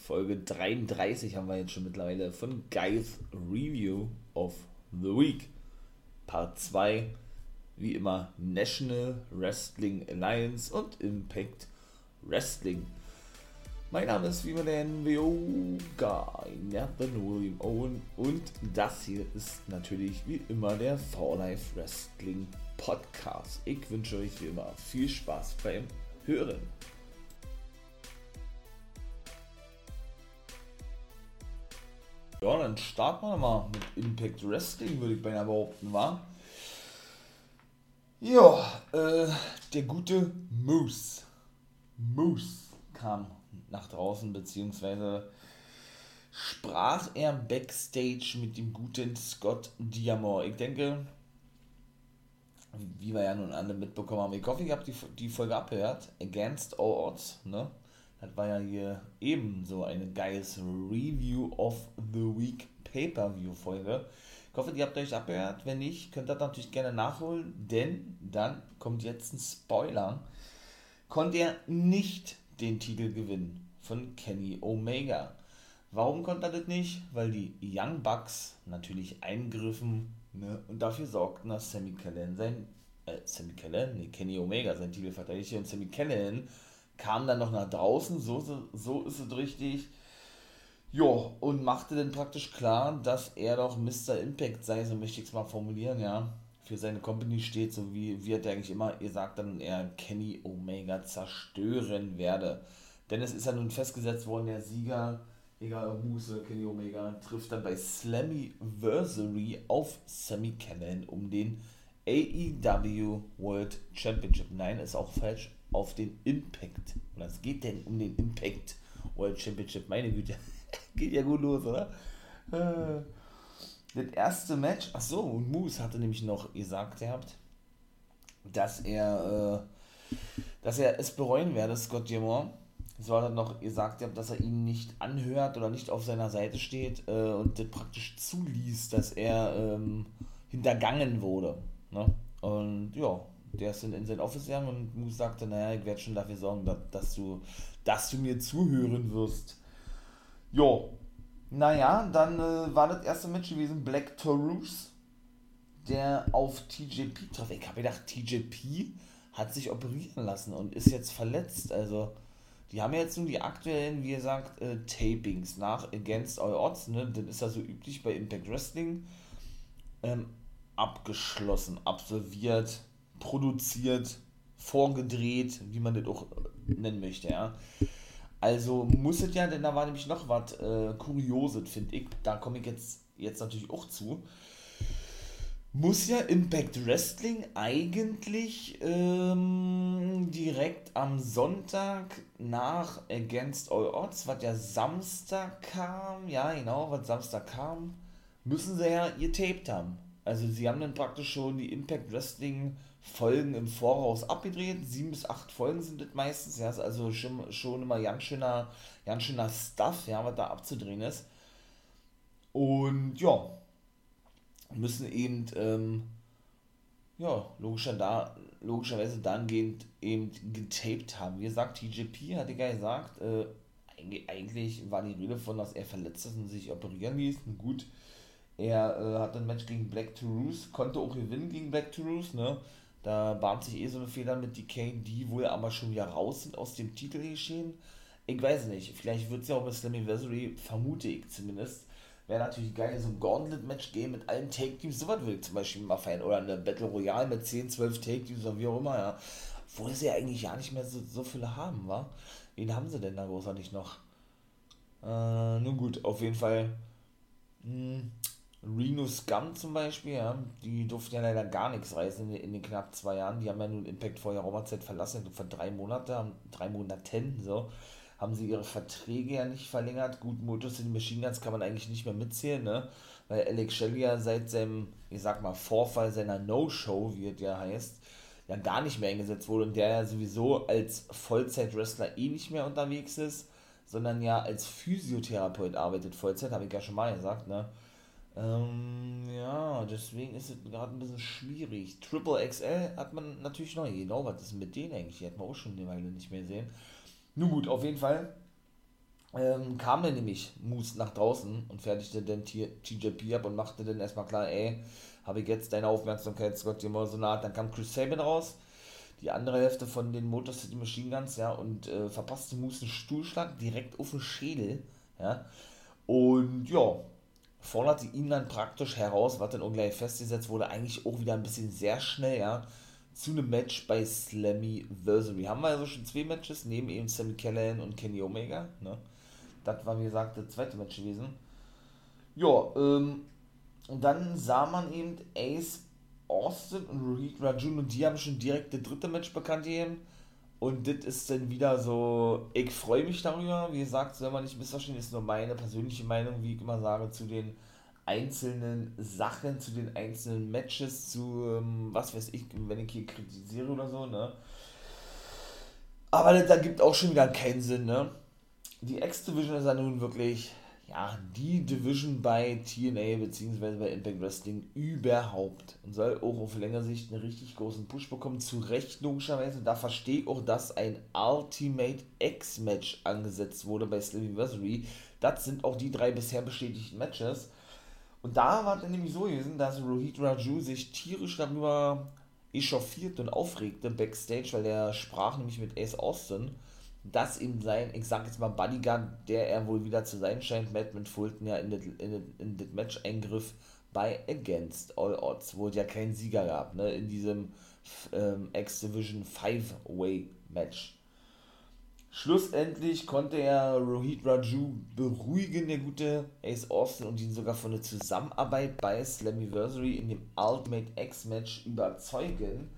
Folge 33 haben wir jetzt schon mittlerweile von Guys Review of the Week. Part 2, wie immer National Wrestling Alliance und Impact Wrestling. Mein Name ist wie man den Vioga, Nathan William Owen und das hier ist natürlich wie immer der For Life Wrestling Podcast. Ich wünsche euch wie immer viel Spaß beim Hören. Ja, dann starten wir mal mit Impact Wrestling, würde ich beinahe behaupten, war. Ja, äh, der gute Moose. Moose kam nach draußen, beziehungsweise sprach er backstage mit dem guten Scott Diamore. Ich denke, wie wir ja nun alle mitbekommen haben, ich hoffe, ich habe die, die Folge abgehört. Against All Odds, ne? Das war ja hier ebenso eine geiles Review of the Week Pay-Per-View-Folge. Ich hoffe, ihr habt euch abgehört. Wenn nicht, könnt ihr das natürlich gerne nachholen, denn dann kommt jetzt ein Spoiler. Konnte er nicht den Titel gewinnen von Kenny Omega. Warum konnte er das nicht? Weil die Young Bucks natürlich eingriffen ne, und dafür sorgten, dass Sammy Callan sein, äh, Sammy Callan, nee, Kenny Omega sein Titel verteidigte und Sammy Callan kam dann noch nach draußen, so, so, so ist es richtig. Jo, und machte dann praktisch klar, dass er doch Mr. Impact sei, so möchte ich es mal formulieren, ja. Für seine Company steht, so wie wird er eigentlich immer, ihr sagt dann, er Kenny Omega zerstören werde. Denn es ist ja nun festgesetzt worden, der Sieger, egal ob oder Kenny Omega, trifft dann bei Slammiversary auf Sammy Cannon um den AEW World Championship. Nein, ist auch falsch auf den Impact. Und es geht denn um den Impact World Championship. Meine Güte, geht ja gut los, oder? Äh, das erste Match, ach so, und Moose hatte nämlich noch gesagt gehabt, dass er, äh, dass er es bereuen werde, Scott Diamond. So hat er noch gesagt, dass er ihn nicht anhört oder nicht auf seiner Seite steht äh, und das praktisch zuließ, dass er ähm, hintergangen wurde. Ne? Und ja, der ist in, in sein Office gegangen und Moose sagte, naja, ich werde schon dafür sorgen, dass, dass, du, dass du mir zuhören wirst. Jo, naja, dann äh, war das erste Match gewesen Black Taurus, der auf TJP traf. Ich habe gedacht, TJP hat sich operieren lassen und ist jetzt verletzt. Also, die haben jetzt nun die aktuellen, wie gesagt, äh, Tapings nach Against All Odds, ne? Das ist ja so üblich bei Impact Wrestling. Ähm, abgeschlossen, absolviert produziert, vorgedreht, wie man das auch nennen möchte, ja. Also muss es ja, denn da war nämlich noch was äh, Kurioses, finde ich. Da komme ich jetzt, jetzt natürlich auch zu. Muss ja Impact Wrestling eigentlich ähm, direkt am Sonntag nach Against All Odds, was ja Samstag kam, ja genau, was Samstag kam, müssen sie ja getaped haben. Also sie haben dann praktisch schon die Impact Wrestling Folgen im Voraus abgedreht. Sieben bis acht Folgen sind das meistens. Ja, ist also schon, schon immer ganz schöner, ganz schöner Stuff, ja, was da abzudrehen ist. Und ja, müssen eben, ähm, ja, logischer da, logischerweise dahingehend eben getaped haben. Wie gesagt, TJP hatte ja gesagt, äh, eigentlich war die Rede von, dass er verletzt ist und sich operieren ließ. Und gut, er äh, hat ein Match gegen Black Toulouse, konnte auch gewinnen gegen Black Toulouse, ne? Da bahnt sich eh so eine Fehler mit Decay, die wohl aber schon wieder raus sind aus dem Titelgeschehen. Ich weiß nicht, vielleicht wird es ja auch bei Slammiversary, vermute ich zumindest. Wäre natürlich geil, so ein Gauntlet-Match gehen mit allen Take-Teams, sowas will ich zum Beispiel mal feiern. Oder eine Battle Royale mit 10, 12 Take-Teams oder wie auch immer, ja. Wo sie ja eigentlich ja nicht mehr so, so viele haben, wa? Wen haben sie denn da großartig noch? Äh, nun gut, auf jeden Fall. Mh, Reno Scum zum Beispiel, ja, die durften ja leider gar nichts reißen in, in, den knapp zwei Jahren. Die haben ja nun Impact vorher Raumerzeit verlassen, vor drei Monaten, drei Monaten, so. haben sie ihre Verträge ja nicht verlängert. Gut, Motor City Machine Guns kann man eigentlich nicht mehr mitzählen, ne? Weil Alex Shelley ja seit seinem, ich sag mal, Vorfall seiner No-Show, wie es ja heißt, ja gar nicht mehr eingesetzt wurde und der ja sowieso als Vollzeit-Wrestler eh nicht mehr unterwegs ist, sondern ja als Physiotherapeut arbeitet, Vollzeit, habe ich ja schon mal gesagt, ne? Ähm, ja, deswegen ist es gerade ein bisschen schwierig. Triple XL hat man natürlich noch, genau, was ist mit denen eigentlich? Die hat man auch schon eine Weile nicht mehr sehen. Nun gut, auf jeden Fall ähm, kam dann nämlich Moose nach draußen und fertigte dann TJP ab und machte dann erstmal klar, ey, habe ich jetzt deine Aufmerksamkeit, Scott immer so nah. Dann kam Chris Sabin raus, die andere Hälfte von den Motor City Machine Guns, ja, und äh, verpasste Moose einen Stuhlschlag direkt auf den Schädel, ja. Und ja, forderte ihn dann praktisch heraus, was dann auch gleich festgesetzt wurde, eigentlich auch wieder ein bisschen sehr schnell, ja, zu einem Match bei Slammiversary. Haben wir also schon zwei Matches, neben eben Sammy Callahan und Kenny Omega, ne. Das war, wie gesagt, das zweite Match gewesen. Ja, ähm, und dann sah man eben Ace Austin und Rohit Rajun und die haben schon direkt das dritte Match bekannt gegeben. Und das ist dann wieder so, ich freue mich darüber. Wie gesagt, soll man nicht missverstehen, ist nur meine persönliche Meinung, wie ich immer sage, zu den einzelnen Sachen, zu den einzelnen Matches, zu ähm, was weiß ich, wenn ich hier kritisiere oder so, ne? Aber das, da gibt auch schon wieder keinen Sinn, ne? Die X-Division ist ja nun wirklich ja, die Division bei TNA bzw. bei Impact Wrestling überhaupt und soll auch auf längere Sicht einen richtig großen Push bekommen. Zu Recht logischerweise. Da verstehe ich auch, dass ein Ultimate X-Match angesetzt wurde bei Slammiversary. Das sind auch die drei bisher bestätigten Matches. Und da war es nämlich so gewesen, dass Rohit Raju sich tierisch darüber echauffiert und aufregte backstage, weil er sprach nämlich mit Ace Austin dass ihm sein, ich sag jetzt mal Bodyguard, der er wohl wieder zu sein scheint, mit Fulton ja in das in in Match eingriff bei Against All Odds, wo es ja keinen Sieger gab, ne, in diesem ähm, X-Division Five-Way Match. Schlussendlich konnte er Rohit Raju beruhigen, der gute Ace Austin, und ihn sogar von der Zusammenarbeit bei Slammiversary in dem Ultimate X-Match überzeugen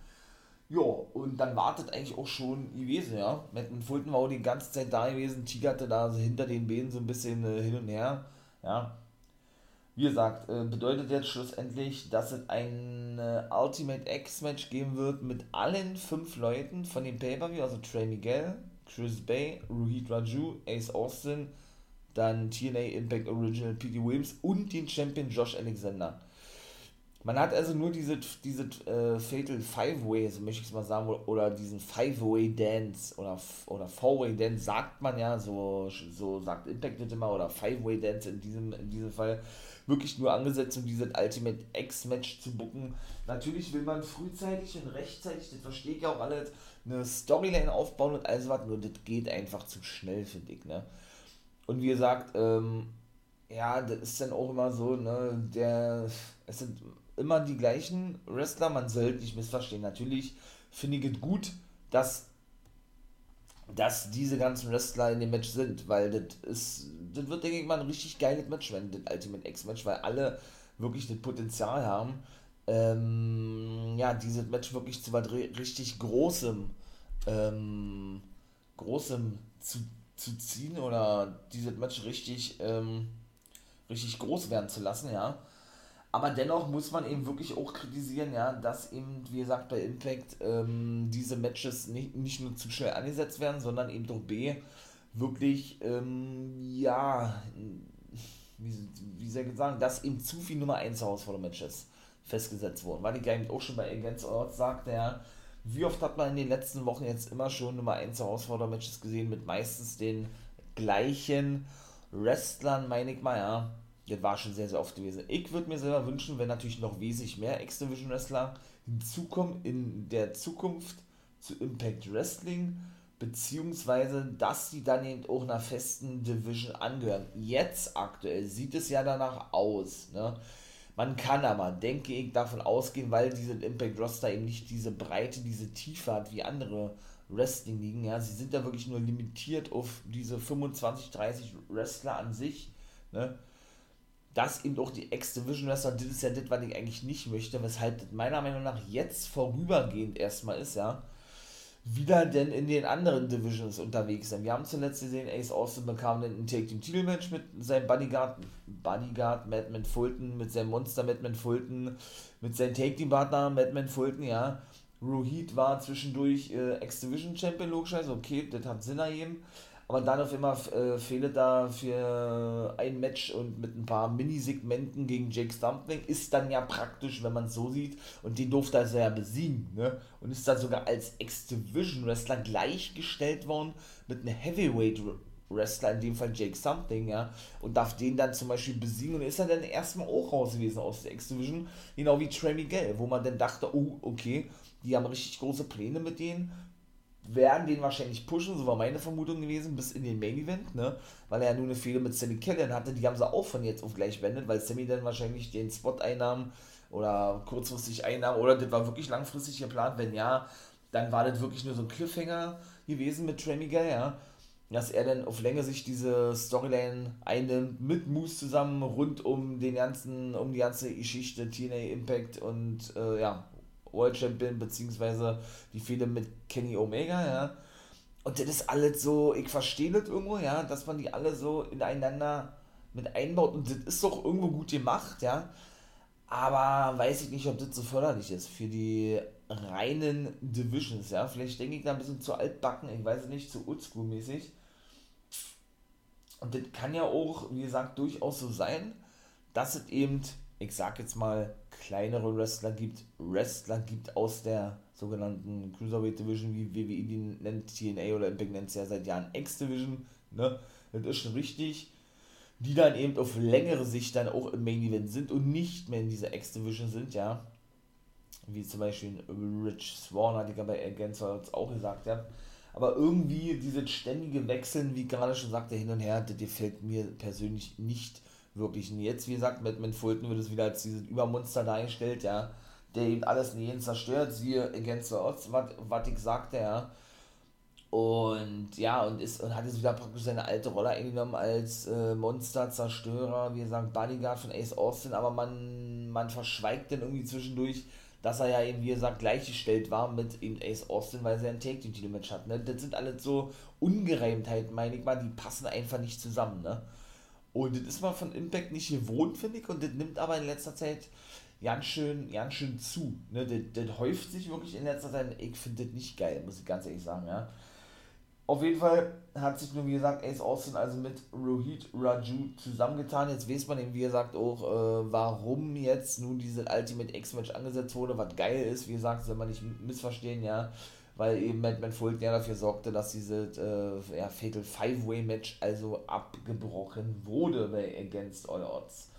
ja, und dann wartet eigentlich auch schon gewesen, ja. Matt Fulton war auch die ganze Zeit da gewesen, tigerte da hinter den Beinen so ein bisschen äh, hin und her, ja. Wie gesagt, äh, bedeutet jetzt schlussendlich, dass es ein äh, Ultimate X-Match geben wird mit allen fünf Leuten von dem Pay-Per-View, also Trey Miguel, Chris Bay, Rohit Raju, Ace Austin, dann TNA Impact Original P.D. Williams und den Champion Josh Alexander. Man hat also nur diese, diese äh, Fatal Five-Way, so möchte ich es mal sagen, oder diesen Five-Way Dance oder, oder Four-Way Dance, sagt man ja, so, so sagt Impact nicht immer, oder Five-Way Dance in diesem, in diesem Fall, wirklich nur angesetzt, um dieses Ultimate X-Match zu bucken. Natürlich will man frühzeitig und rechtzeitig, das verstehe ich ja auch alles, eine Storyline aufbauen und alles was, nur das geht einfach zu schnell, finde ich, ne? Und wie gesagt, ähm, ja, das ist dann auch immer so, ne, der, es sind immer die gleichen Wrestler, man sollte nicht missverstehen. Natürlich finde ich es gut, dass, dass diese ganzen Wrestler in dem Match sind, weil das ist, wird, denke ich mal, ein richtig geiles Match werden, das Ultimate X-Match, weil alle wirklich das Potenzial haben, ähm, ja, dieses Match wirklich zu was richtig Großem, ähm, Großem zu, zu ziehen oder dieses Match richtig, ähm, richtig groß werden zu lassen, ja. Aber dennoch muss man eben wirklich auch kritisieren, ja, dass eben, wie gesagt, bei Impact ähm, diese Matches nicht, nicht nur zu schnell angesetzt werden, sondern eben doch B, wirklich, ähm, ja, wie, wie soll ich sagen, dass eben zu viel Nummer 1 Herausforderer-Matches festgesetzt wurden. Weil ich eigentlich auch schon bei Against Odds sagte, ja, wie oft hat man in den letzten Wochen jetzt immer schon Nummer 1 Herausforderer-Matches gesehen mit meistens den gleichen Wrestlern, meine ich mal, ja das war schon sehr, sehr oft gewesen. Ich würde mir selber wünschen, wenn natürlich noch wesentlich mehr X-Division Wrestler hinzukommen in der Zukunft zu Impact Wrestling, beziehungsweise dass sie dann eben auch einer festen Division angehören. Jetzt aktuell sieht es ja danach aus. Ne? Man kann aber, denke ich, davon ausgehen, weil diese Impact Roster eben nicht diese Breite, diese Tiefe hat wie andere Wrestling-Ligen. Ja? Sie sind da wirklich nur limitiert auf diese 25, 30 Wrestler an sich. Ne? Dass eben auch die X-Division Wrestler, das ist ja das, was ich eigentlich nicht möchte, weshalb das meiner Meinung nach jetzt vorübergehend erstmal ist, ja. wieder denn in den anderen Divisions unterwegs sind. Wir haben zuletzt gesehen, Ace Austin bekam ein Take Team Titelmatch mit seinem Bodyguard, Bodyguard Madman Fulton, mit seinem Monster Madman Fulton, mit seinem Take Team Partner Madman Fulton, ja. Rohit war zwischendurch äh, X-Division Champion, logischerweise, okay, das hat Sinn ergeben. Aber dann auf immer äh, fehlt da für ein Match und mit ein paar Minisegmenten gegen Jake Stumpling ist dann ja praktisch, wenn man es so sieht, und den durfte er ja besiegen, ne? Und ist dann sogar als X-Division Wrestler gleichgestellt worden mit einem Heavyweight Wrestler, in dem Fall Jake Something, ja, und darf den dann zum Beispiel besiegen und ist er dann erstmal auch raus gewesen aus der X-Division, genau wie Trey Miguel, wo man dann dachte, oh, okay, die haben richtig große Pläne mit denen, werden den wahrscheinlich pushen, so war meine Vermutung gewesen, bis in den Main Event, ne? Weil er ja nur eine Fehler mit Sammy Kellen hatte, die haben sie auch von jetzt auf gleich wendet, weil Sammy dann wahrscheinlich den Spot einnahm oder kurzfristig einnahm oder das war wirklich langfristig geplant, wenn ja, dann war das wirklich nur so ein Cliffhanger gewesen mit Trey Miguel, ja. Dass er dann auf Länge sich diese Storyline einnimmt, mit Moose zusammen, rund um den ganzen, um die ganze Geschichte, TNA Impact und äh, ja, World Champion, beziehungsweise die Fehde mit Kenny Omega, ja. Und das ist alles so, ich verstehe das irgendwo, ja, dass man die alle so ineinander mit einbaut und das ist doch irgendwo gut gemacht, ja. Aber weiß ich nicht, ob das so förderlich ist für die reinen Divisions, ja. Vielleicht denke ich da ein bisschen zu altbacken, ich weiß nicht, zu oldschool-mäßig. Und das kann ja auch, wie gesagt, durchaus so sein, dass es eben ich sag jetzt mal, kleinere Wrestler gibt, Wrestler gibt aus der sogenannten Cruiserweight Division, wie WWE die nennt, TNA oder Impact nennt es ja seit Jahren X-Division, ne? Das ist schon richtig, die dann eben auf längere Sicht dann auch im Main Event sind und nicht mehr in dieser X-Division sind, ja. Wie zum Beispiel Rich Swan, hatte ich ja bei Against auch gesagt, ja. Aber irgendwie dieses ständige Wechseln, wie gerade schon sagte, hin und her, das gefällt mir persönlich nicht wirklich. Und jetzt, wie gesagt, mit, mit Fulton wird es wieder als dieses Übermonster dargestellt, ja, der eben alles in jeden zerstört, siehe Against the Odds, was ich sagte, ja. Und ja, und, ist, und hat jetzt wieder praktisch seine alte Rolle eingenommen als äh, Monster-Zerstörer, wie gesagt, Bodyguard von Ace Austin, aber man, man verschweigt dann irgendwie zwischendurch, dass er ja eben, wie gesagt, gleichgestellt war mit eben Ace Austin, weil er ein Take-Team-Match hat. Ne? Das sind alles so Ungereimtheiten, meine ich mal, die passen einfach nicht zusammen. Ne? Und das ist man von Impact nicht gewohnt, finde ich, und das nimmt aber in letzter Zeit ganz schön, ganz schön zu. Ne? Das, das häuft sich wirklich in letzter Zeit. Ich finde das nicht geil, muss ich ganz ehrlich sagen, ja. Auf jeden Fall hat sich nur, wie gesagt, Ace Austin also mit Rohit Raju zusammengetan. Jetzt weiß man eben, wie gesagt, auch, äh, warum jetzt nun diese Ultimate X-Match angesetzt wurde, was geil ist. Wie gesagt, soll man nicht missverstehen, ja weil eben Madman Fulton ja dafür sorgte, dass dieses äh, ja, Fatal Five-Way-Match also abgebrochen wurde bei Against All Odds.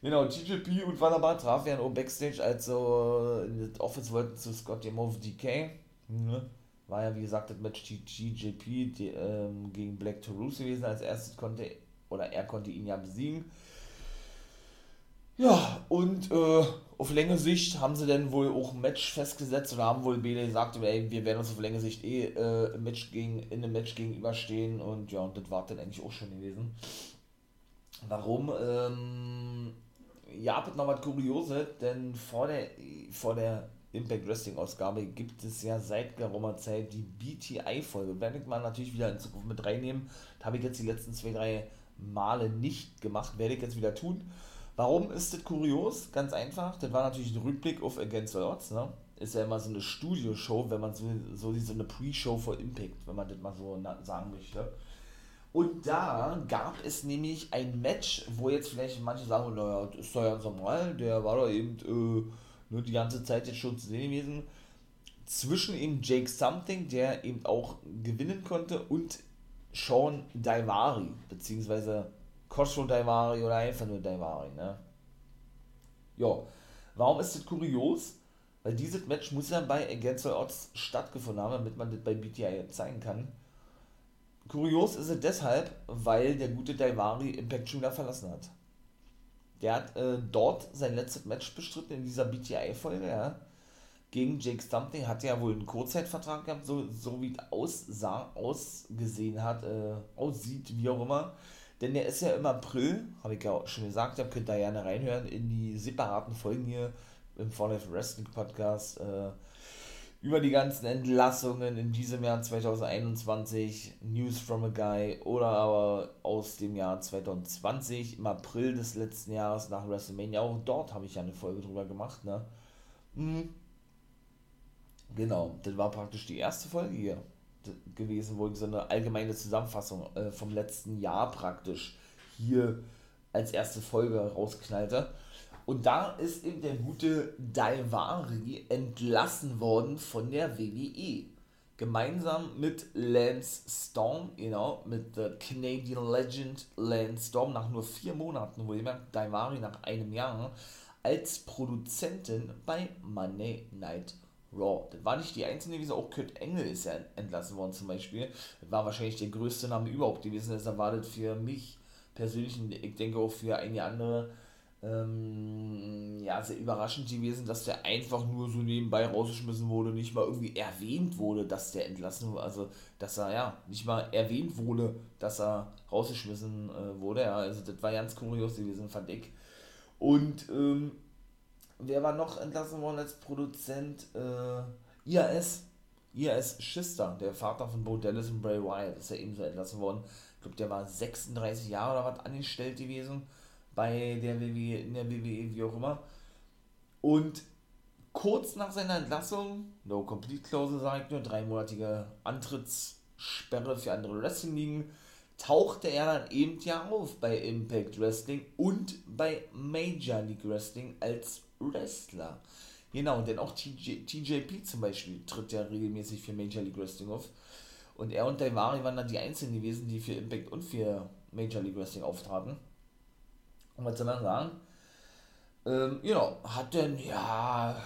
Genau, TJP und Wunderbar trafen ja auch Backstage, also in das Office wollten zu Scott Demove DK. Ne? War ja wie gesagt das Match TJP die, ähm, gegen Black Taurus gewesen. Als erstes konnte, oder er konnte ihn ja besiegen. Ja, und äh, auf längere Sicht haben sie dann wohl auch ein Match festgesetzt oder haben wohl beide gesagt, ey, wir werden uns auf längere Sicht eh äh, Match gegen, in einem Match gegenüberstehen und ja, und das war dann eigentlich auch schon gewesen. Warum? Ähm, ja, noch was Kurioses, denn vor der, vor der Impact Wrestling Ausgabe gibt es ja seit geraumer Zeit die BTI-Folge. Werde ich mal natürlich wieder in Zukunft mit reinnehmen. Das habe ich jetzt die letzten zwei, drei Male nicht gemacht, werde ich jetzt wieder tun. Warum ist das kurios? Ganz einfach. Das war natürlich ein Rückblick auf Against the Odds. Ne? Ist ja immer so eine Studioshow, wenn man so, so, so eine Pre-Show vor Impact, wenn man das mal so sagen möchte. Und da gab es nämlich ein Match, wo jetzt vielleicht manche sagen, naja, das ist doch ja normal, der war doch eben äh, nur die ganze Zeit jetzt schon zu sehen gewesen. Zwischen eben Jake Something, der eben auch gewinnen konnte, und Sean Daivari, beziehungsweise Costro Daivari oder einfach nur Daivari, ne? Ja, warum ist das kurios? Weil dieses Match muss ja bei Against Odds stattgefunden haben, damit man das bei BTI zeigen kann. Kurios ist es deshalb, weil der gute Daivari Impact schon wieder verlassen hat. Der hat äh, dort sein letztes Match bestritten in dieser BTI-Folge, ja. Gegen Jake Stumping hat ja wohl einen Kurzzeitvertrag gehabt, so, so wie es aussah, ausgesehen hat, äh, aussieht, wie auch immer. Denn der ist ja im April, habe ich ja auch schon gesagt, da könnt ihr gerne reinhören in die separaten Folgen hier im Fall Life Wrestling Podcast. Äh, über die ganzen Entlassungen in diesem Jahr 2021, News from a Guy oder aber aus dem Jahr 2020, im April des letzten Jahres nach WrestleMania. Auch dort habe ich ja eine Folge drüber gemacht, ne? Mhm. Genau, das war praktisch die erste Folge hier gewesen, wo ich so eine allgemeine Zusammenfassung äh, vom letzten Jahr praktisch hier als erste Folge rausknallte. Und da ist eben der gute Daivari entlassen worden von der WWE. Gemeinsam mit Lance Storm, genau, mit der Canadian Legend Lance Storm, nach nur vier Monaten, wo jemand Daivari nach einem Jahr als Produzentin bei Monday Night Raw. Das war nicht die einzige gewesen, auch Kurt Engel ist ja entlassen worden zum Beispiel. Das war wahrscheinlich der größte Name überhaupt gewesen. Das erwartet für mich persönlich, ich denke auch für einige andere, ähm, ja, sehr überraschend gewesen, dass der einfach nur so nebenbei rausgeschmissen wurde, nicht mal irgendwie erwähnt wurde, dass der entlassen wurde, also dass er ja nicht mal erwähnt wurde, dass er rausgeschmissen äh, wurde, ja, also das war ganz kurios gewesen, fand ich. Und ähm, wer war noch entlassen worden als Produzent? Äh, IAS, IAS Schister, der Vater von Bo Dallas und Bray Wyatt, ist ja ebenso entlassen worden. Ich glaube, der war 36 Jahre oder was angestellt gewesen bei der WWE, in der WWE, wie auch immer. Und kurz nach seiner Entlassung, no complete clause sagt nur, dreimonatige Antrittssperre für andere Wrestling-Ligen, tauchte er dann eben ja auf bei Impact Wrestling und bei Major League Wrestling als Wrestler. Genau, denn auch TJ, TJP zum Beispiel tritt ja regelmäßig für Major League Wrestling auf. Und er und Daivari waren dann die einzigen gewesen, die für Impact und für Major League Wrestling auftraten. Und was soll man sagen? Ähm, genau, hat denn, ja,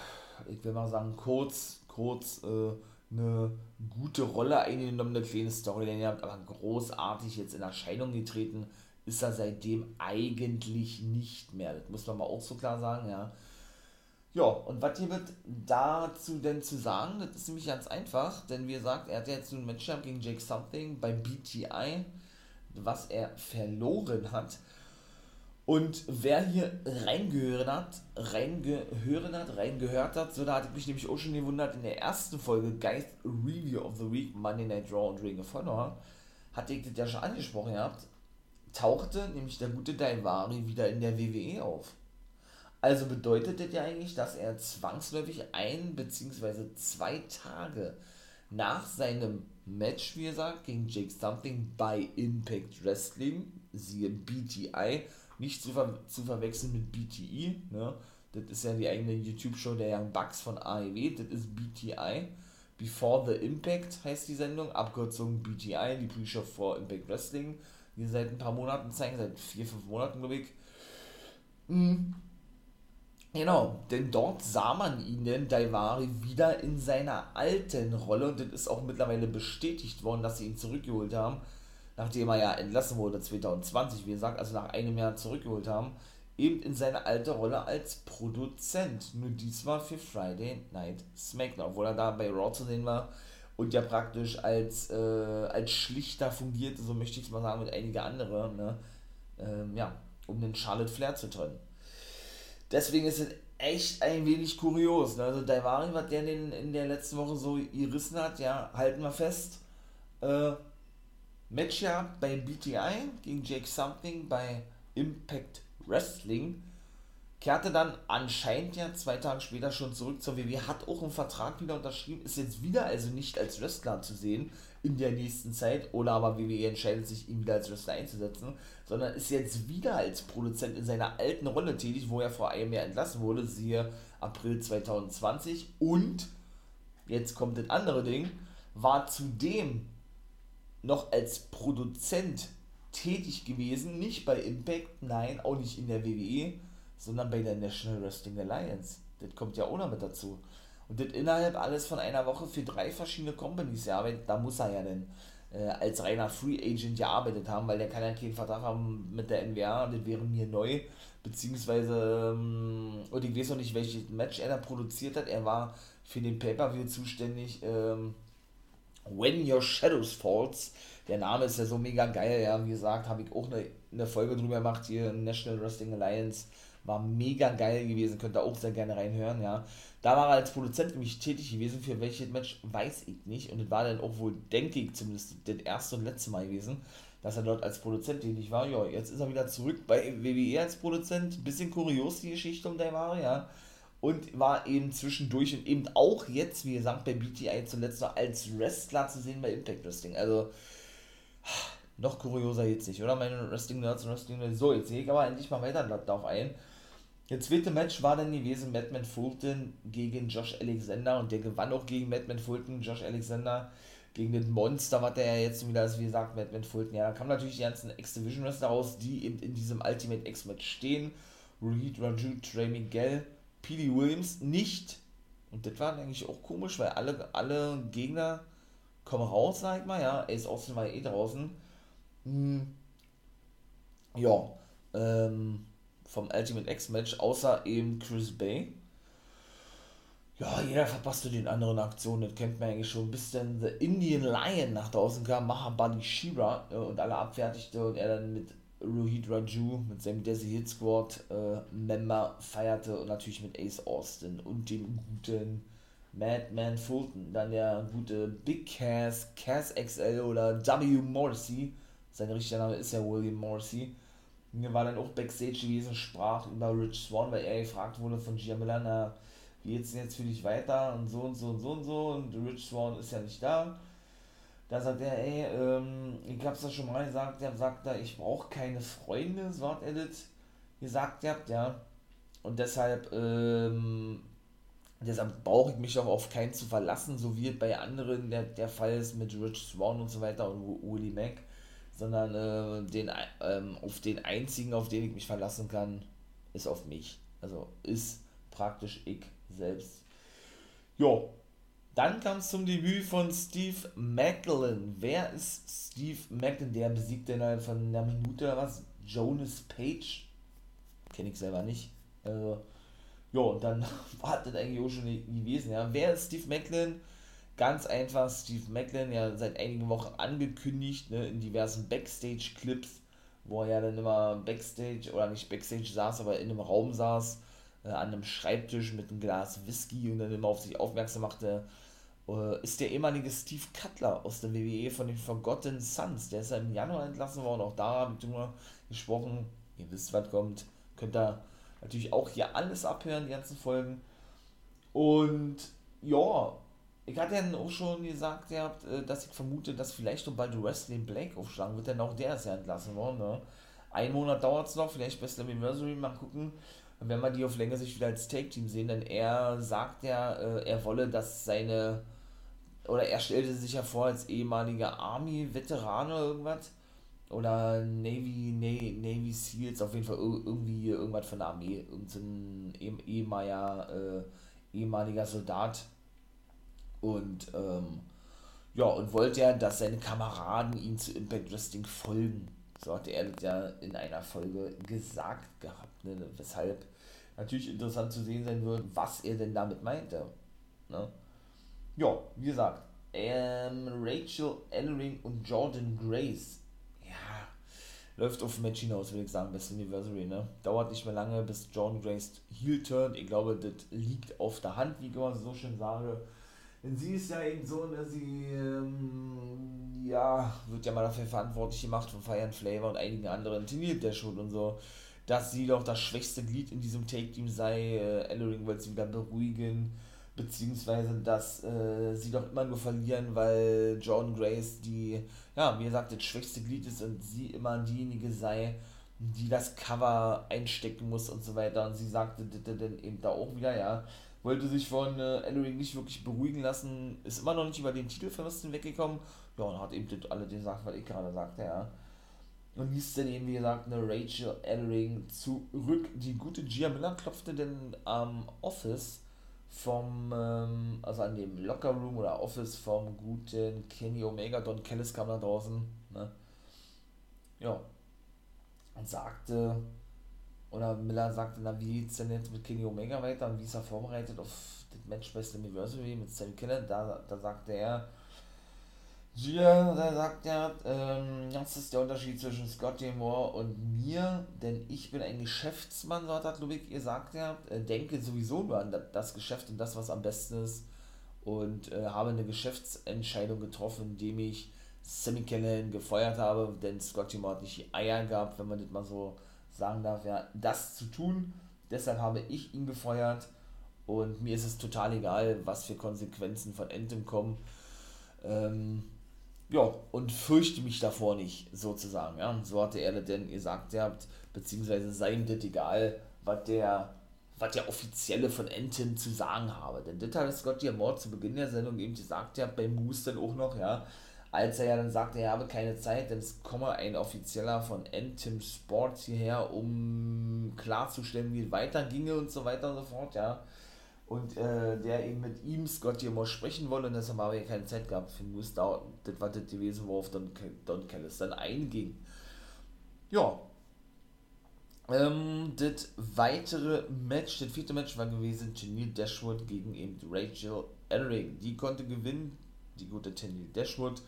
ich will mal sagen, kurz, kurz äh, eine gute Rolle eingenommen, eine kleine Storyline habt, aber großartig jetzt in Erscheinung getreten ist er seitdem eigentlich nicht mehr. Das muss man mal auch so klar sagen, ja. Ja, und was hier wird dazu denn zu sagen? Das ist nämlich ganz einfach, denn wie gesagt, er hat jetzt ein Match gegen Jake Something bei BTI, was er verloren hat. Und wer hier reingehört hat, reingehört hat, reingehört hat, so da hatte ich mich nämlich auch schon gewundert, in der ersten Folge Geist Review of the Week, Monday Night Raw und Ring of Honor, hatte ich das ja schon angesprochen gehabt, tauchte nämlich der gute Daivari wieder in der WWE auf. Also bedeutet das ja eigentlich, dass er zwangsläufig ein bzw. zwei Tage nach seinem Match, wie gesagt, gegen Jake Something bei Impact Wrestling, siehe BTI, nicht zu, ver zu verwechseln mit BTI, ne? Das ist ja die eigene YouTube-Show der Young Bucks von AEW, das ist BTI. Before the Impact heißt die Sendung, Abkürzung BTI, die Pre-Show for Impact Wrestling, die seit ein paar Monaten zeigen, seit vier, fünf Monaten, glaube ich. Mhm. Genau, denn dort sah man ihn, denn Daivari, wieder in seiner alten Rolle und das ist auch mittlerweile bestätigt worden, dass sie ihn zurückgeholt haben nachdem er ja entlassen wurde 2020, wie gesagt, also nach einem Jahr zurückgeholt haben, eben in seine alte Rolle als Produzent. Nur diesmal für Friday Night SmackDown, obwohl er da bei Raw zu sehen war und ja praktisch als, äh, als Schlichter fungierte, so möchte ich es mal sagen, mit einigen anderen, ne? Ähm, ja, um den Charlotte Flair zu trennen. Deswegen ist es echt ein wenig kurios. Ne? Also Daivari, was der in, in der letzten Woche so gerissen hat, ja, halten wir fest. Äh, Match ja bei BTI gegen Jake Something bei Impact Wrestling. Kehrte dann anscheinend ja zwei Tage später schon zurück zur WWE, hat auch einen Vertrag wieder unterschrieben, ist jetzt wieder also nicht als Wrestler zu sehen in der nächsten Zeit, oder aber WWE entscheidet sich, ihn wieder als Wrestler einzusetzen, sondern ist jetzt wieder als Produzent in seiner alten Rolle tätig, wo er vor einem Jahr entlassen wurde, siehe April 2020 und, jetzt kommt das andere Ding, war zudem noch als Produzent tätig gewesen, nicht bei Impact, nein, auch nicht in der WWE, sondern bei der National Wrestling Alliance. Das kommt ja auch noch mit dazu. Und das innerhalb alles von einer Woche für drei verschiedene Companies. Gearbeitet, da muss er ja dann äh, als reiner Free Agent gearbeitet haben, weil der kann ja keinen Vertrag haben mit der NWA, das wäre mir neu, beziehungsweise, ähm, und ich weiß noch nicht, welches Match er da produziert hat, er war für den Pay-Per-View zuständig, ähm, When Your Shadows Falls. Der Name ist ja so mega geil, ja, wie gesagt, habe ich auch eine, eine Folge drüber gemacht, hier National Wrestling Alliance, War mega geil gewesen, könnt ihr auch sehr gerne reinhören, ja. Da war er als Produzent nämlich tätig gewesen, für welches Match weiß ich nicht. Und es war dann auch wohl, denke ich, zumindest das erste und letzte Mal gewesen, dass er dort als Produzent tätig war. Ja, jetzt ist er wieder zurück bei WWE als Produzent. Bisschen kurios die Geschichte um Daivari, ja. Und war eben zwischendurch und eben auch jetzt, wie gesagt, bei BTI zuletzt noch als Wrestler zu sehen bei Impact Wrestling. Also, noch kurioser jetzt nicht, oder? Meine Wrestling-Nerds und Wrestling-Nerds. So, jetzt sehe ich aber endlich mal weiter darauf ein. Der zweite Match war dann gewesen Madman Fulton gegen Josh Alexander und der gewann auch gegen Madman Fulton. Josh Alexander gegen den Monster, was der ja jetzt wieder ist, wie gesagt, Madman Fulton. Ja, da kamen natürlich die ganzen X-Division Wrestler raus, die eben in diesem Ultimate X-Match stehen. Reed Raju, Trey Miguel, P.D. Williams nicht. Und das war eigentlich auch komisch, weil alle, alle Gegner kommen raus, sag ich mal, ja. Ace Austin war ja eh draußen. Hm. Ja, ähm, vom Ultimate X-Match, außer eben Chris Bay. Ja, jeder verpasste den anderen Aktionen, das kennt man eigentlich schon. Bis dann The Indian Lion nach draußen kam, Mahabali Shira äh, und alle abfertigte und er dann mit Rohit Raju, mit seinem Desi Hit Squad äh, Member feierte und natürlich mit Ace Austin und dem guten Madman Fulton. Dann der gute Big Cass, Cass XL oder W. Morrissey. Sein richtiger Name ist ja William Morrissey mir war dann auch Backstage gewesen, sprach über Rich Swan, weil er gefragt wurde von Gia Miller, na, wie geht's denn jetzt für dich weiter und so und so und so und so und Rich Swan ist ja nicht da. Da sagt er, ey, ähm, ich hab's ja schon mal gesagt, der sagt da, ich brauche keine Freunde, so hat er das gesagt gehabt, ja. Und deshalb, ähm, deshalb brauche ich mich auch auf keinen zu verlassen, so wie bei anderen der, der Fall ist mit Rich Swan und so weiter und Willie Mack sondern äh, den, ähm, auf den einzigen, auf den ich mich verlassen kann, ist auf mich. Also ist praktisch ich selbst. Jo, dann kam es zum Debüt von Steve Macklin. Wer ist Steve Macklin? Der besiegte innerhalb von einer Minute oder was? Jonas Page? Kenne ich selber nicht. Also, ja, und dann war das eigentlich auch schon gewesen. Ja. Wer ist Steve Macklin? Ganz einfach, Steve Macklin ja seit einigen Wochen angekündigt, ne, in diversen Backstage-Clips, wo er ja dann immer Backstage, oder nicht Backstage saß, aber in einem Raum saß, äh, an einem Schreibtisch mit einem Glas Whisky und dann immer auf sich aufmerksam machte, äh, ist der ehemalige Steve Cutler aus der WWE von den Forgotten Sons. Der ist ja im Januar entlassen worden, auch da habe ich drüber gesprochen. Ihr wisst, was kommt. Könnt ihr natürlich auch hier alles abhören, die ganzen Folgen. Und ja, ich hatte ja auch schon gesagt, ihr habt, äh, dass ich vermute, dass vielleicht noch bald Wesley Blake aufschlagen wird, denn auch der ist ja entlassen worden. Ne? Ein Monat dauert es noch, vielleicht Best Anniversary, mal gucken. Wenn wir die auf längere Sicht wieder als Take-Team sehen, denn er sagt ja, äh, er wolle, dass seine, oder er stellte sich ja vor als ehemaliger Army-Veteran oder irgendwas, oder Navy, Navy, Navy Seals, auf jeden Fall irgendwie irgendwas von der Armee, irgendein ehemaliger, äh, ehemaliger Soldat und ähm, ja, und wollte ja, dass seine Kameraden ihm zu Impact Wrestling folgen. So hatte er das ja in einer Folge gesagt gehabt, ne? weshalb natürlich interessant zu sehen sein wird, was er denn damit meinte. Ne? Ja, wie gesagt, ähm, Rachel Ellering und Jordan Grace. Ja, läuft auf Match hinaus, würde ich sagen, Best Anniversary, ne? Dauert nicht mehr lange, bis Jordan Grace heel turn. Ich glaube, das liegt auf der Hand, wie ich immer so schön sage. Denn sie ist ja eben so, dass sie, ähm, ja, wird ja mal dafür verantwortlich gemacht von Fire and Flavor und einigen anderen, trainiert der schon und so, dass sie doch das schwächste Glied in diesem Take-Team sei. Äh, Ellering wollte sie wieder beruhigen, beziehungsweise, dass äh, sie doch immer nur verlieren, weil John Grace die, ja, wie gesagt, das schwächste Glied ist und sie immer diejenige sei, die das Cover einstecken muss und so weiter. Und sie sagte dann eben da auch wieder, ja, wollte sich von äh, Ellering nicht wirklich beruhigen lassen, ist immer noch nicht über den Titelverlust weggekommen. Ja, und hat eben alle den Sachen, was ich gerade sagte, ja. Und hieß dann eben, wie gesagt, eine Rachel Ellering zurück. Die gute Gia Miller klopfte dann am Office vom, ähm, also an dem Locker Room oder Office vom guten Kenny Omega. Don Kellis kam da draußen, ne? Ja. Und sagte, oder Miller sagte, na, wie geht's denn jetzt mit Kenny Omega weiter und wie ist er vorbereitet auf das Match Best Anniversary mit Sam Killen? Da, da sagte er, Gia, da sagt er, ähm, das ist der Unterschied zwischen Scotty Moore und mir, denn ich bin ein Geschäftsmann, so hat Ludwig gesagt, er äh, denke sowieso nur an das Geschäft und das, was am besten ist und äh, habe eine Geschäftsentscheidung getroffen, indem ich Sammy Callahan gefeuert habe, denn Scotty Moore hat nicht die Eier gehabt, wenn man das mal so sagen darf, ja, das zu tun. Deshalb habe ich ihn gefeuert und mir ist es total egal, was für Konsequenzen von Anthem kommen. Ähm, ja, und fürchte mich davor nicht, sozusagen. Ja. So hatte er denn gesagt, ihr habt, beziehungsweise sei ihm das egal, was der, was der Offizielle von Entin zu sagen habe. Denn das hat Scott Moore zu Beginn der Sendung eben gesagt, ja, bei Moose dann auch noch, ja, als er ja dann sagte, er habe keine Zeit, denn es komme ein Offizieller von Entim Sports hierher, um klarzustellen, wie es weiterginge und so weiter und so fort, ja und äh, der eben mit ihm, Scott Gilmore, sprechen wollte und deshalb habe ich keine Zeit gehabt für Moose da, das war das gewesen, worauf Don, Don Callis dann einging. Ja. Ähm, das weitere Match, das vierte Match war gewesen Tennille Dashwood gegen eben Rachel Ellering. Die konnte gewinnen, die gute Tennille Dashwood.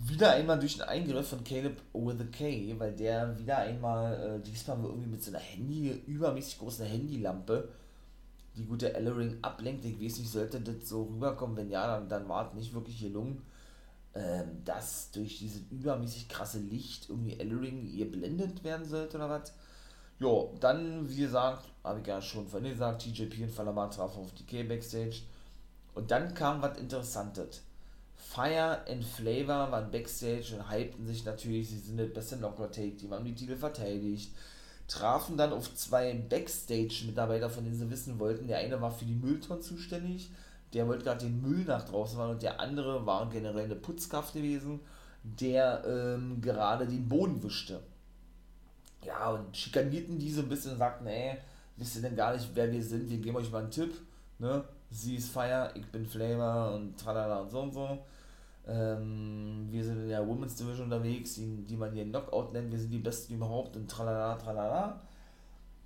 Wieder einmal durch einen Eingriff von Caleb with a K, weil der wieder einmal, äh, diesmal irgendwie mit so einer Handy, übermäßig großen Handylampe die gute Ellering ablenkt. Ich weiß nicht, sollte das so rüberkommen, wenn ja, dann, dann war es nicht wirklich gelungen, ähm, dass durch dieses übermäßig krasse Licht irgendwie Ellering ihr blendet werden sollte oder was. Jo, dann, wie gesagt, habe ich ja schon vorhin gesagt, TJP und Falamat trafen auf die K-Backstage. Und dann kam was Interessantes. Fire and Flavor waren Backstage und hypten sich natürlich, sie sind das beste Knocker-Take-Team, haben die Titel verteidigt trafen dann auf zwei Backstage-Mitarbeiter, von denen sie wissen wollten. Der eine war für die Mülltonnen zuständig, der wollte gerade den Müll nach draußen machen und der andere war generell eine Putzkraft gewesen, der ähm, gerade den Boden wischte. Ja, und schikanierten die so ein bisschen und sagten, ey, wisst ihr denn gar nicht, wer wir sind, wir geben euch mal einen Tipp, ne? Sie ist Fire, ich bin Flamer und tralala und so und so. Ähm, wir sind in der Women's Division unterwegs, die, die man hier Knockout nennt. Wir sind die Besten überhaupt und tralala, tralala.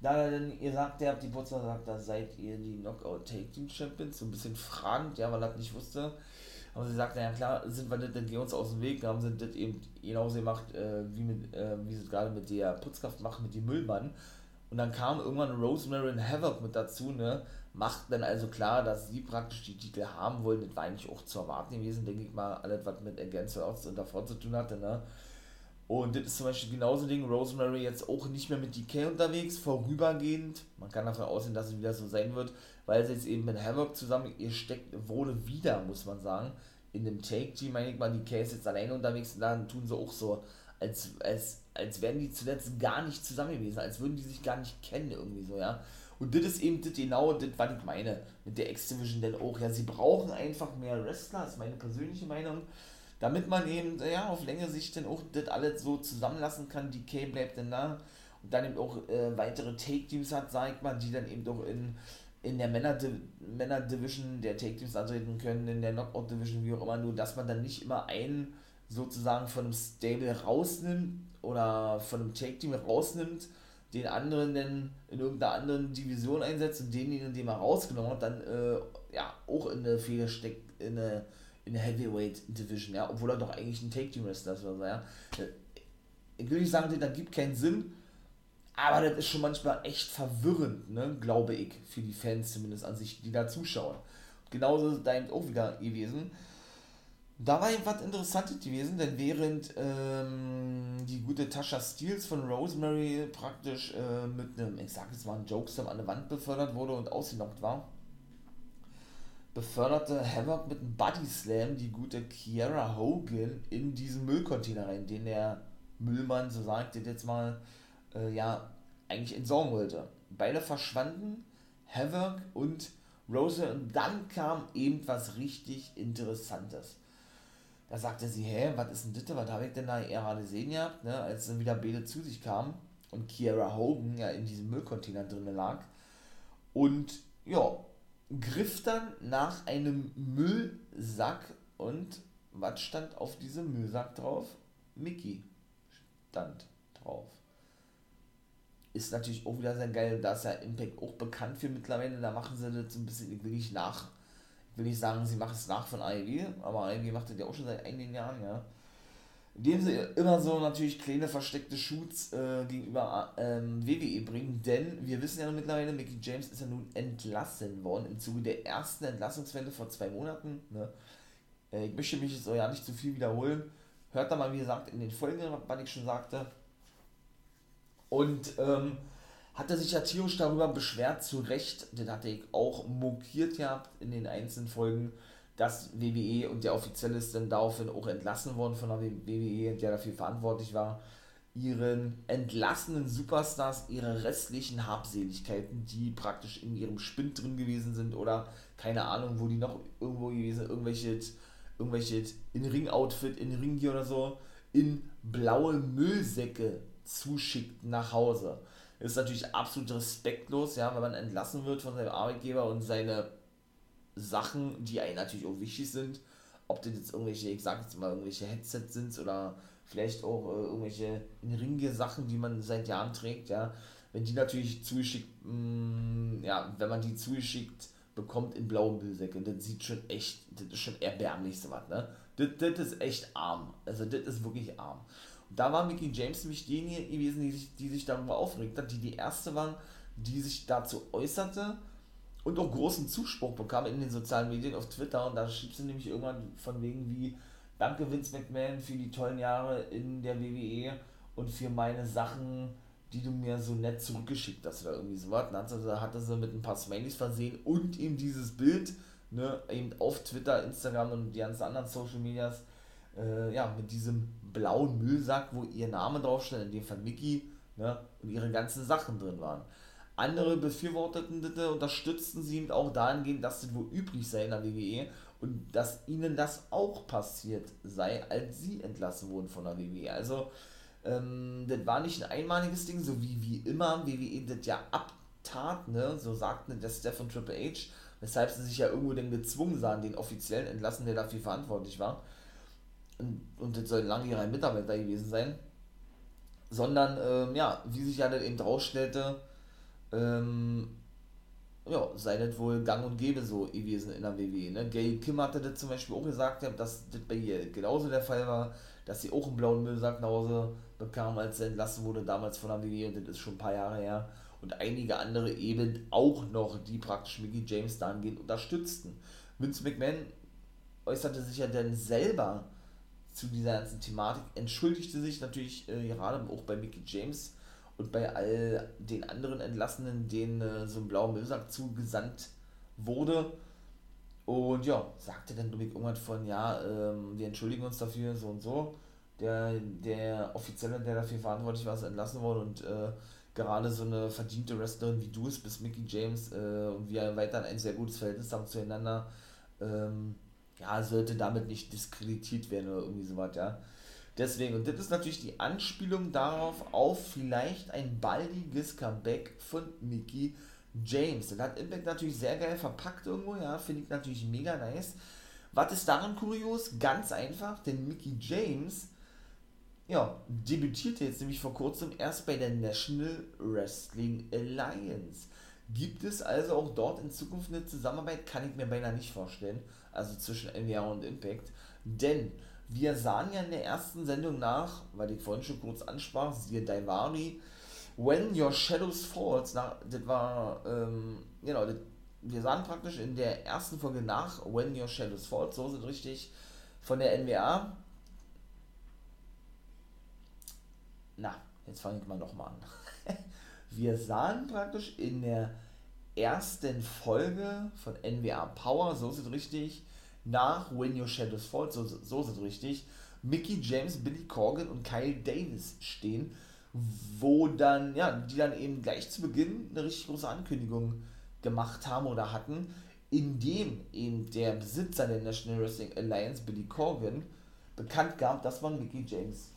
Da dann, ihr sagt, ihr habt die Putzer sagt, da seid ihr die Knockout Team Champions. So ein bisschen fragend, ja, weil das nicht wusste. Aber sie sagt, ja klar, sind wir das, dann geh uns aus dem Weg. Da haben sie das eben genauso gemacht, äh, wie, mit, äh, wie sie es gerade mit der Putzkraft machen, mit dem Müllmann. Und dann kam irgendwann Rosemary und Havoc mit dazu, ne? Macht dann also klar, dass sie praktisch die Titel haben wollen. Das war eigentlich auch zu erwarten gewesen, denke ich mal, alles, was mit Against Odds und davor zu tun hatte. Ne? Und das ist zum Beispiel genauso Ding, Rosemary jetzt auch nicht mehr mit DK unterwegs, vorübergehend. Man kann davon ausgehen, dass es wieder so sein wird, weil sie jetzt eben mit Havoc zusammen ihr steckt, wurde wieder, muss man sagen, in dem Take-Team, meine ich mal, DK ist jetzt alleine unterwegs und dann tun sie auch so, als, als, als wären die zuletzt gar nicht zusammen gewesen, als würden die sich gar nicht kennen, irgendwie so, ja. Und das ist eben das genau das, was ich meine mit der X-Division denn auch. Ja, sie brauchen einfach mehr Wrestler, ist meine persönliche Meinung, damit man eben ja, auf längere Sicht dann auch das alles so zusammenlassen kann. Die K bleibt dann da und dann eben auch äh, weitere Take-Teams hat, sag ich mal, die dann eben doch in, in der Männer-Division der Take-Teams antreten können, in der Knockout-Division, wie auch immer, nur dass man dann nicht immer einen sozusagen von einem Stable rausnimmt oder von einem Take-Team rausnimmt den anderen dann in irgendeiner anderen Division einsetzt und denjenigen, den man rausgenommen hat, dann äh, ja auch in eine Fehler steckt, in eine, in eine Heavyweight Division, ja, obwohl er doch eigentlich ein Take-Team-Wrestler ist oder so, ja. Ich will nicht sagen, das gibt keinen Sinn, aber das ist schon manchmal echt verwirrend, ne, glaube ich, für die Fans zumindest an sich, die da zuschauen. Genauso ist es da eben auch wieder gewesen. Da war was Interessantes gewesen, denn während ähm, die gute Tasha Steels von Rosemary praktisch äh, mit einem, ich sag jetzt mal, ein Jokeslam an der Wand befördert wurde und ausgenockt war, beförderte Havoc mit einem Body Slam die gute Kiara Hogan in diesen Müllcontainer rein, den der Müllmann, so sagt ihr jetzt mal, äh, ja, eigentlich entsorgen wollte. Beide verschwanden, Havoc und Rose, und dann kam eben was richtig Interessantes. Da sagte sie, hä, was ist denn das, was habe ich denn da gerade gesehen gehabt, ne? als dann wieder Bede zu sich kam und Kiara Hogan ja in diesem Müllcontainer drin lag. Und ja, griff dann nach einem Müllsack und was stand auf diesem Müllsack drauf? Mickey stand drauf. Ist natürlich auch wieder sehr geil, da ist ja Impact auch bekannt für mittlerweile, da machen sie das so ein bisschen, ich will nicht nach, will ich sagen, sie macht es nach von AEW, aber AEW macht das ja auch schon seit einigen Jahren, ja. Indem sie immer so natürlich kleine versteckte Shoots äh, gegenüber ähm, WWE bringen, denn wir wissen ja mittlerweile, Mickey James ist ja nun entlassen worden im Zuge der ersten Entlassungswelle vor zwei Monaten. Ne? Äh, ich möchte mich jetzt auch ja nicht zu viel wiederholen. Hört da mal, wie gesagt, in den Folgen, was ich schon sagte. Und ähm, hatte sich ja tierisch darüber beschwert, zu Recht, den hatte ich auch mokiert gehabt in den einzelnen Folgen, dass WWE und der Offizielle ist dann daraufhin auch entlassen worden von der WWE, der dafür verantwortlich war, ihren entlassenen Superstars ihre restlichen Habseligkeiten, die praktisch in ihrem Spind drin gewesen sind oder keine Ahnung, wo die noch irgendwo gewesen sind, irgendwelche, irgendwelche in Ring-Outfit, in Ringgear oder so, in blaue Müllsäcke zuschickt nach Hause ist natürlich absolut respektlos, ja, wenn man entlassen wird von seinem Arbeitgeber und seine Sachen, die einem natürlich auch wichtig sind, ob das jetzt irgendwelche, ich sag jetzt mal, irgendwelche Headsets sind oder vielleicht auch äh, irgendwelche ringe Sachen, die man seit Jahren trägt, ja, wenn die natürlich zugeschickt, mh, mm, ja, wenn man die zugeschickt bekommt in blauen Müllsäcke, das sieht schon echt, das ist schon erbärmlich so was, ne? Das, das ist echt arm, also das ist wirklich arm da war Mickey James nämlich diejenige gewesen, die sich, die sich darüber aufgeregt hat, die die erste waren, die sich dazu äußerte und auch großen Zuspruch bekam in den sozialen Medien auf Twitter. Und da schrieb sie nämlich irgendwann von wegen wie, danke Vince McMahon für die tollen Jahre in der WWE und für meine Sachen, die du mir so nett zurückgeschickt hast oder irgendwie sowas. Dann hatte, hatte sie mit ein paar Smileys versehen und eben dieses Bild, ne, eben auf Twitter, Instagram und die ganzen anderen Social Medias, äh, ja, mit diesem blauen Müllsack, wo ihr Name draufsteht, in dem Fall Mickey, ne, und ihre ganzen Sachen drin waren. Andere befürworteten das, unterstützten sie auch dahingehend, dass das wohl üblich sei in der WWE und dass ihnen das auch passiert sei, als sie entlassen wurden von der WWE. Also, ähm, das war nicht ein einmaliges Ding, so wie, wie immer WWE das ja abtat, ne? so sagten der Steph und Triple H, weshalb sie sich ja irgendwo dann gezwungen sahen, den offiziellen entlassen, der dafür verantwortlich war und, das soll langjähriger Mitarbeiter gewesen sein, sondern, ähm, ja, wie sich ja dann eben rausstellte, ähm, ja, sei das wohl gang und gäbe so gewesen in der WWE. Ne? Gail Kim hatte das zum Beispiel auch gesagt, dass das bei ihr genauso der Fall war, dass sie auch einen blauen Müllsack nach Hause bekam, als sie entlassen wurde, damals von der WWE, und das ist schon ein paar Jahre her. Und einige andere eben auch noch, die praktisch Mickey James dahingehend unterstützten. Vince McMahon äußerte sich ja dann selber zu dieser ganzen Thematik, entschuldigte sich natürlich äh, gerade auch bei Mickey James und bei all den anderen Entlassenen, denen äh, so ein blauer Müllsack zugesandt wurde. Und ja, sagte dann Dominik irgendwann von, ja, ähm, wir entschuldigen uns dafür, so und so. Der, der Offizielle, der dafür verantwortlich war, ist entlassen worden und äh, gerade so eine verdiente Wrestlerin wie du es bis Mickey James äh, und wir weiterhin ein sehr gutes Verhältnis haben zueinander, ähm, ja, sollte damit nicht diskreditiert werden oder irgendwie sowas, ja. Deswegen, und das ist natürlich die Anspielung darauf, auf vielleicht ein baldiges Comeback von Mickey James. Das hat Impact natürlich sehr geil verpackt irgendwo, ja, finde ich natürlich mega nice. Was ist daran kurios? Ganz einfach, denn Mickey James, ja, debütierte jetzt nämlich vor kurzem erst bei der National Wrestling Alliance. Gibt es also auch dort in Zukunft eine Zusammenarbeit? Kann ich mir beinahe nicht vorstellen also zwischen NWA und Impact. Denn wir sahen ja in der ersten Sendung nach, weil ich vorhin schon kurz ansprach, siehe Daivari, When Your Shadows Falls, das war, ähm, genau, das, wir sahen praktisch in der ersten Folge nach When Your Shadows Falls, so sind richtig, von der NWA. Na, jetzt fange ich mal nochmal an. wir sahen praktisch in der ersten Folge von NWA Power, so ist es richtig, nach When Your Shadows Fall, so, so ist es richtig, Mickey James, Billy Corgan und Kyle Davis stehen, wo dann, ja, die dann eben gleich zu Beginn eine richtig große Ankündigung gemacht haben oder hatten, indem eben der Besitzer der National Wrestling Alliance, Billy Corgan, bekannt gab, dass man Mickey James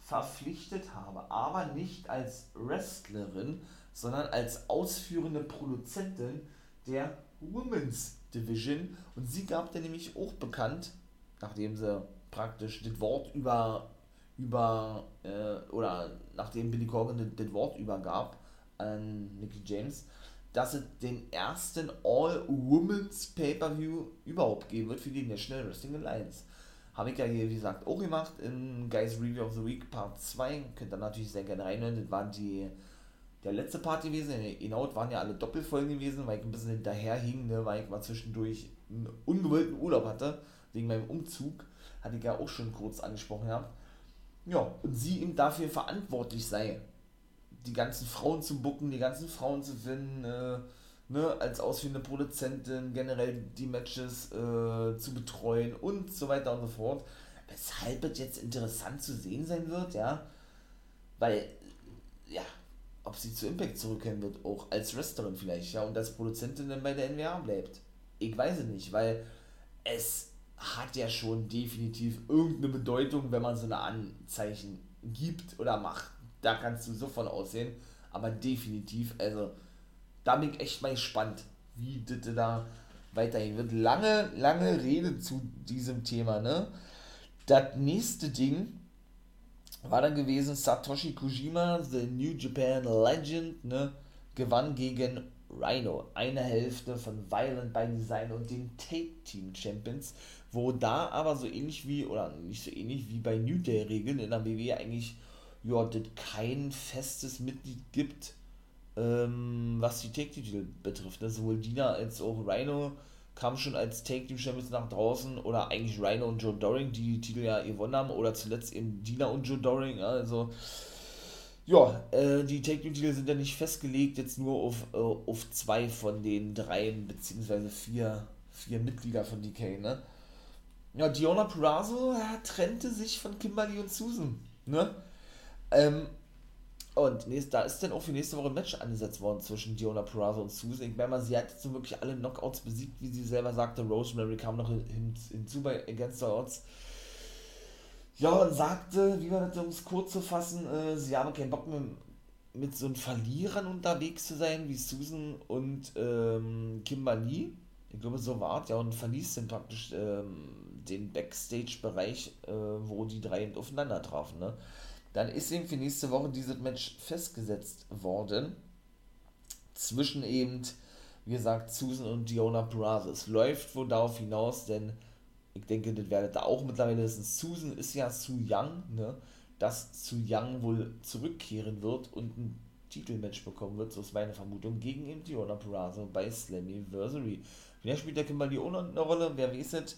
verpflichtet habe, aber nicht als Wrestlerin, sondern als ausführende Produzentin der Women's Division. Und sie gab dann nämlich auch bekannt, nachdem sie praktisch das Wort über, über äh, oder nachdem Billy Corgan das, Wort übergab an Nicky James, dass es den ersten All-Women's Pay-Per-View überhaupt geben wird für die National Wrestling Alliance. Habe ich ja hier, wie gesagt, auch gemacht in Guys Review of the Week Part 2. Könnt ihr natürlich sehr gerne reinhören. Das war die, der letzte Part gewesen. Genau, waren ja alle Doppelfolgen gewesen, weil ich ein bisschen hinterher hing, ne, weil ich mal zwischendurch einen ungewollten Urlaub hatte, wegen meinem Umzug. Hatte ich ja auch schon kurz angesprochen gehabt. Ja, und sie ihm dafür verantwortlich sei, die ganzen Frauen zu bucken, die ganzen Frauen zu finden, äh, ne, als ausführende Produzentin generell die Matches äh, zu betreuen und so weiter und so fort. Weshalb es jetzt interessant zu sehen sein wird, ja, weil, ja, ob sie zu Impact zurückkehren wird, auch als Wrestlerin vielleicht, ja, und als Produzentin dann bei der NWA bleibt. Ich weiß es nicht, weil es hat ja schon definitiv irgendeine Bedeutung, wenn man so eine Anzeichen gibt oder macht. Da kannst du so von aussehen, aber definitiv, also da bin ich echt mal gespannt, wie das da weiterhin wird. Lange, lange Rede zu diesem Thema, ne? Das nächste Ding war dann gewesen, Satoshi Kojima, the New Japan Legend, ne? Gewann gegen Rhino, eine Hälfte von Violent by Design und den Take Team Champions, wo da aber so ähnlich wie, oder nicht so ähnlich wie bei New Day Regeln in der WWE eigentlich, ja, das kein festes Mitglied gibt, ähm, was die Take Team betrifft. Ne? Sowohl Dina als auch Rhino kamen schon als Take Team Champions nach draußen, oder eigentlich Rhino und Joe Doring, die die Titel ja gewonnen haben, oder zuletzt eben Dina und Joe Doring, also ja, äh, die Take Team Titel sind ja nicht festgelegt, jetzt nur auf, äh, auf zwei von den dreien, beziehungsweise vier, vier Mitglieder von DK, ne? Ja, Diona Purrazzo ja, trennte sich von Kimberly und Susan, ne? Ähm, und nächst, da ist dann auch für nächste Woche ein Match angesetzt worden zwischen Diona Purrazzo und Susan. Ich meine sie hat jetzt so wirklich alle Knockouts besiegt, wie sie selber sagte. Rosemary kam noch hin, hinzu bei Against All Odds. Ja, und sagte, wie war das, um es kurz zu fassen, äh, sie habe keinen Bock mehr mit so einem Verlierern unterwegs zu sein, wie Susan und ähm, Kimberly. Ich glaube, so war es, ja, und verließ dann praktisch ähm, den Backstage-Bereich, äh, wo die drei aufeinander trafen, ne? Dann ist eben für nächste Woche dieses Match festgesetzt worden. Zwischen eben, wie gesagt, Susan und Diona Brothers. Läuft wohl darauf hinaus, denn ich denke, das werdet ihr auch mittlerweile wissen. Susan ist ja zu young, ne? Dass zu young wohl zurückkehren wird und ein Titelmatch bekommen wird, so ist meine Vermutung, gegen eben Diona Purrazzo bei Slammiversary. Wer spielt der Kimberly noch eine Rolle? Wer weiß es?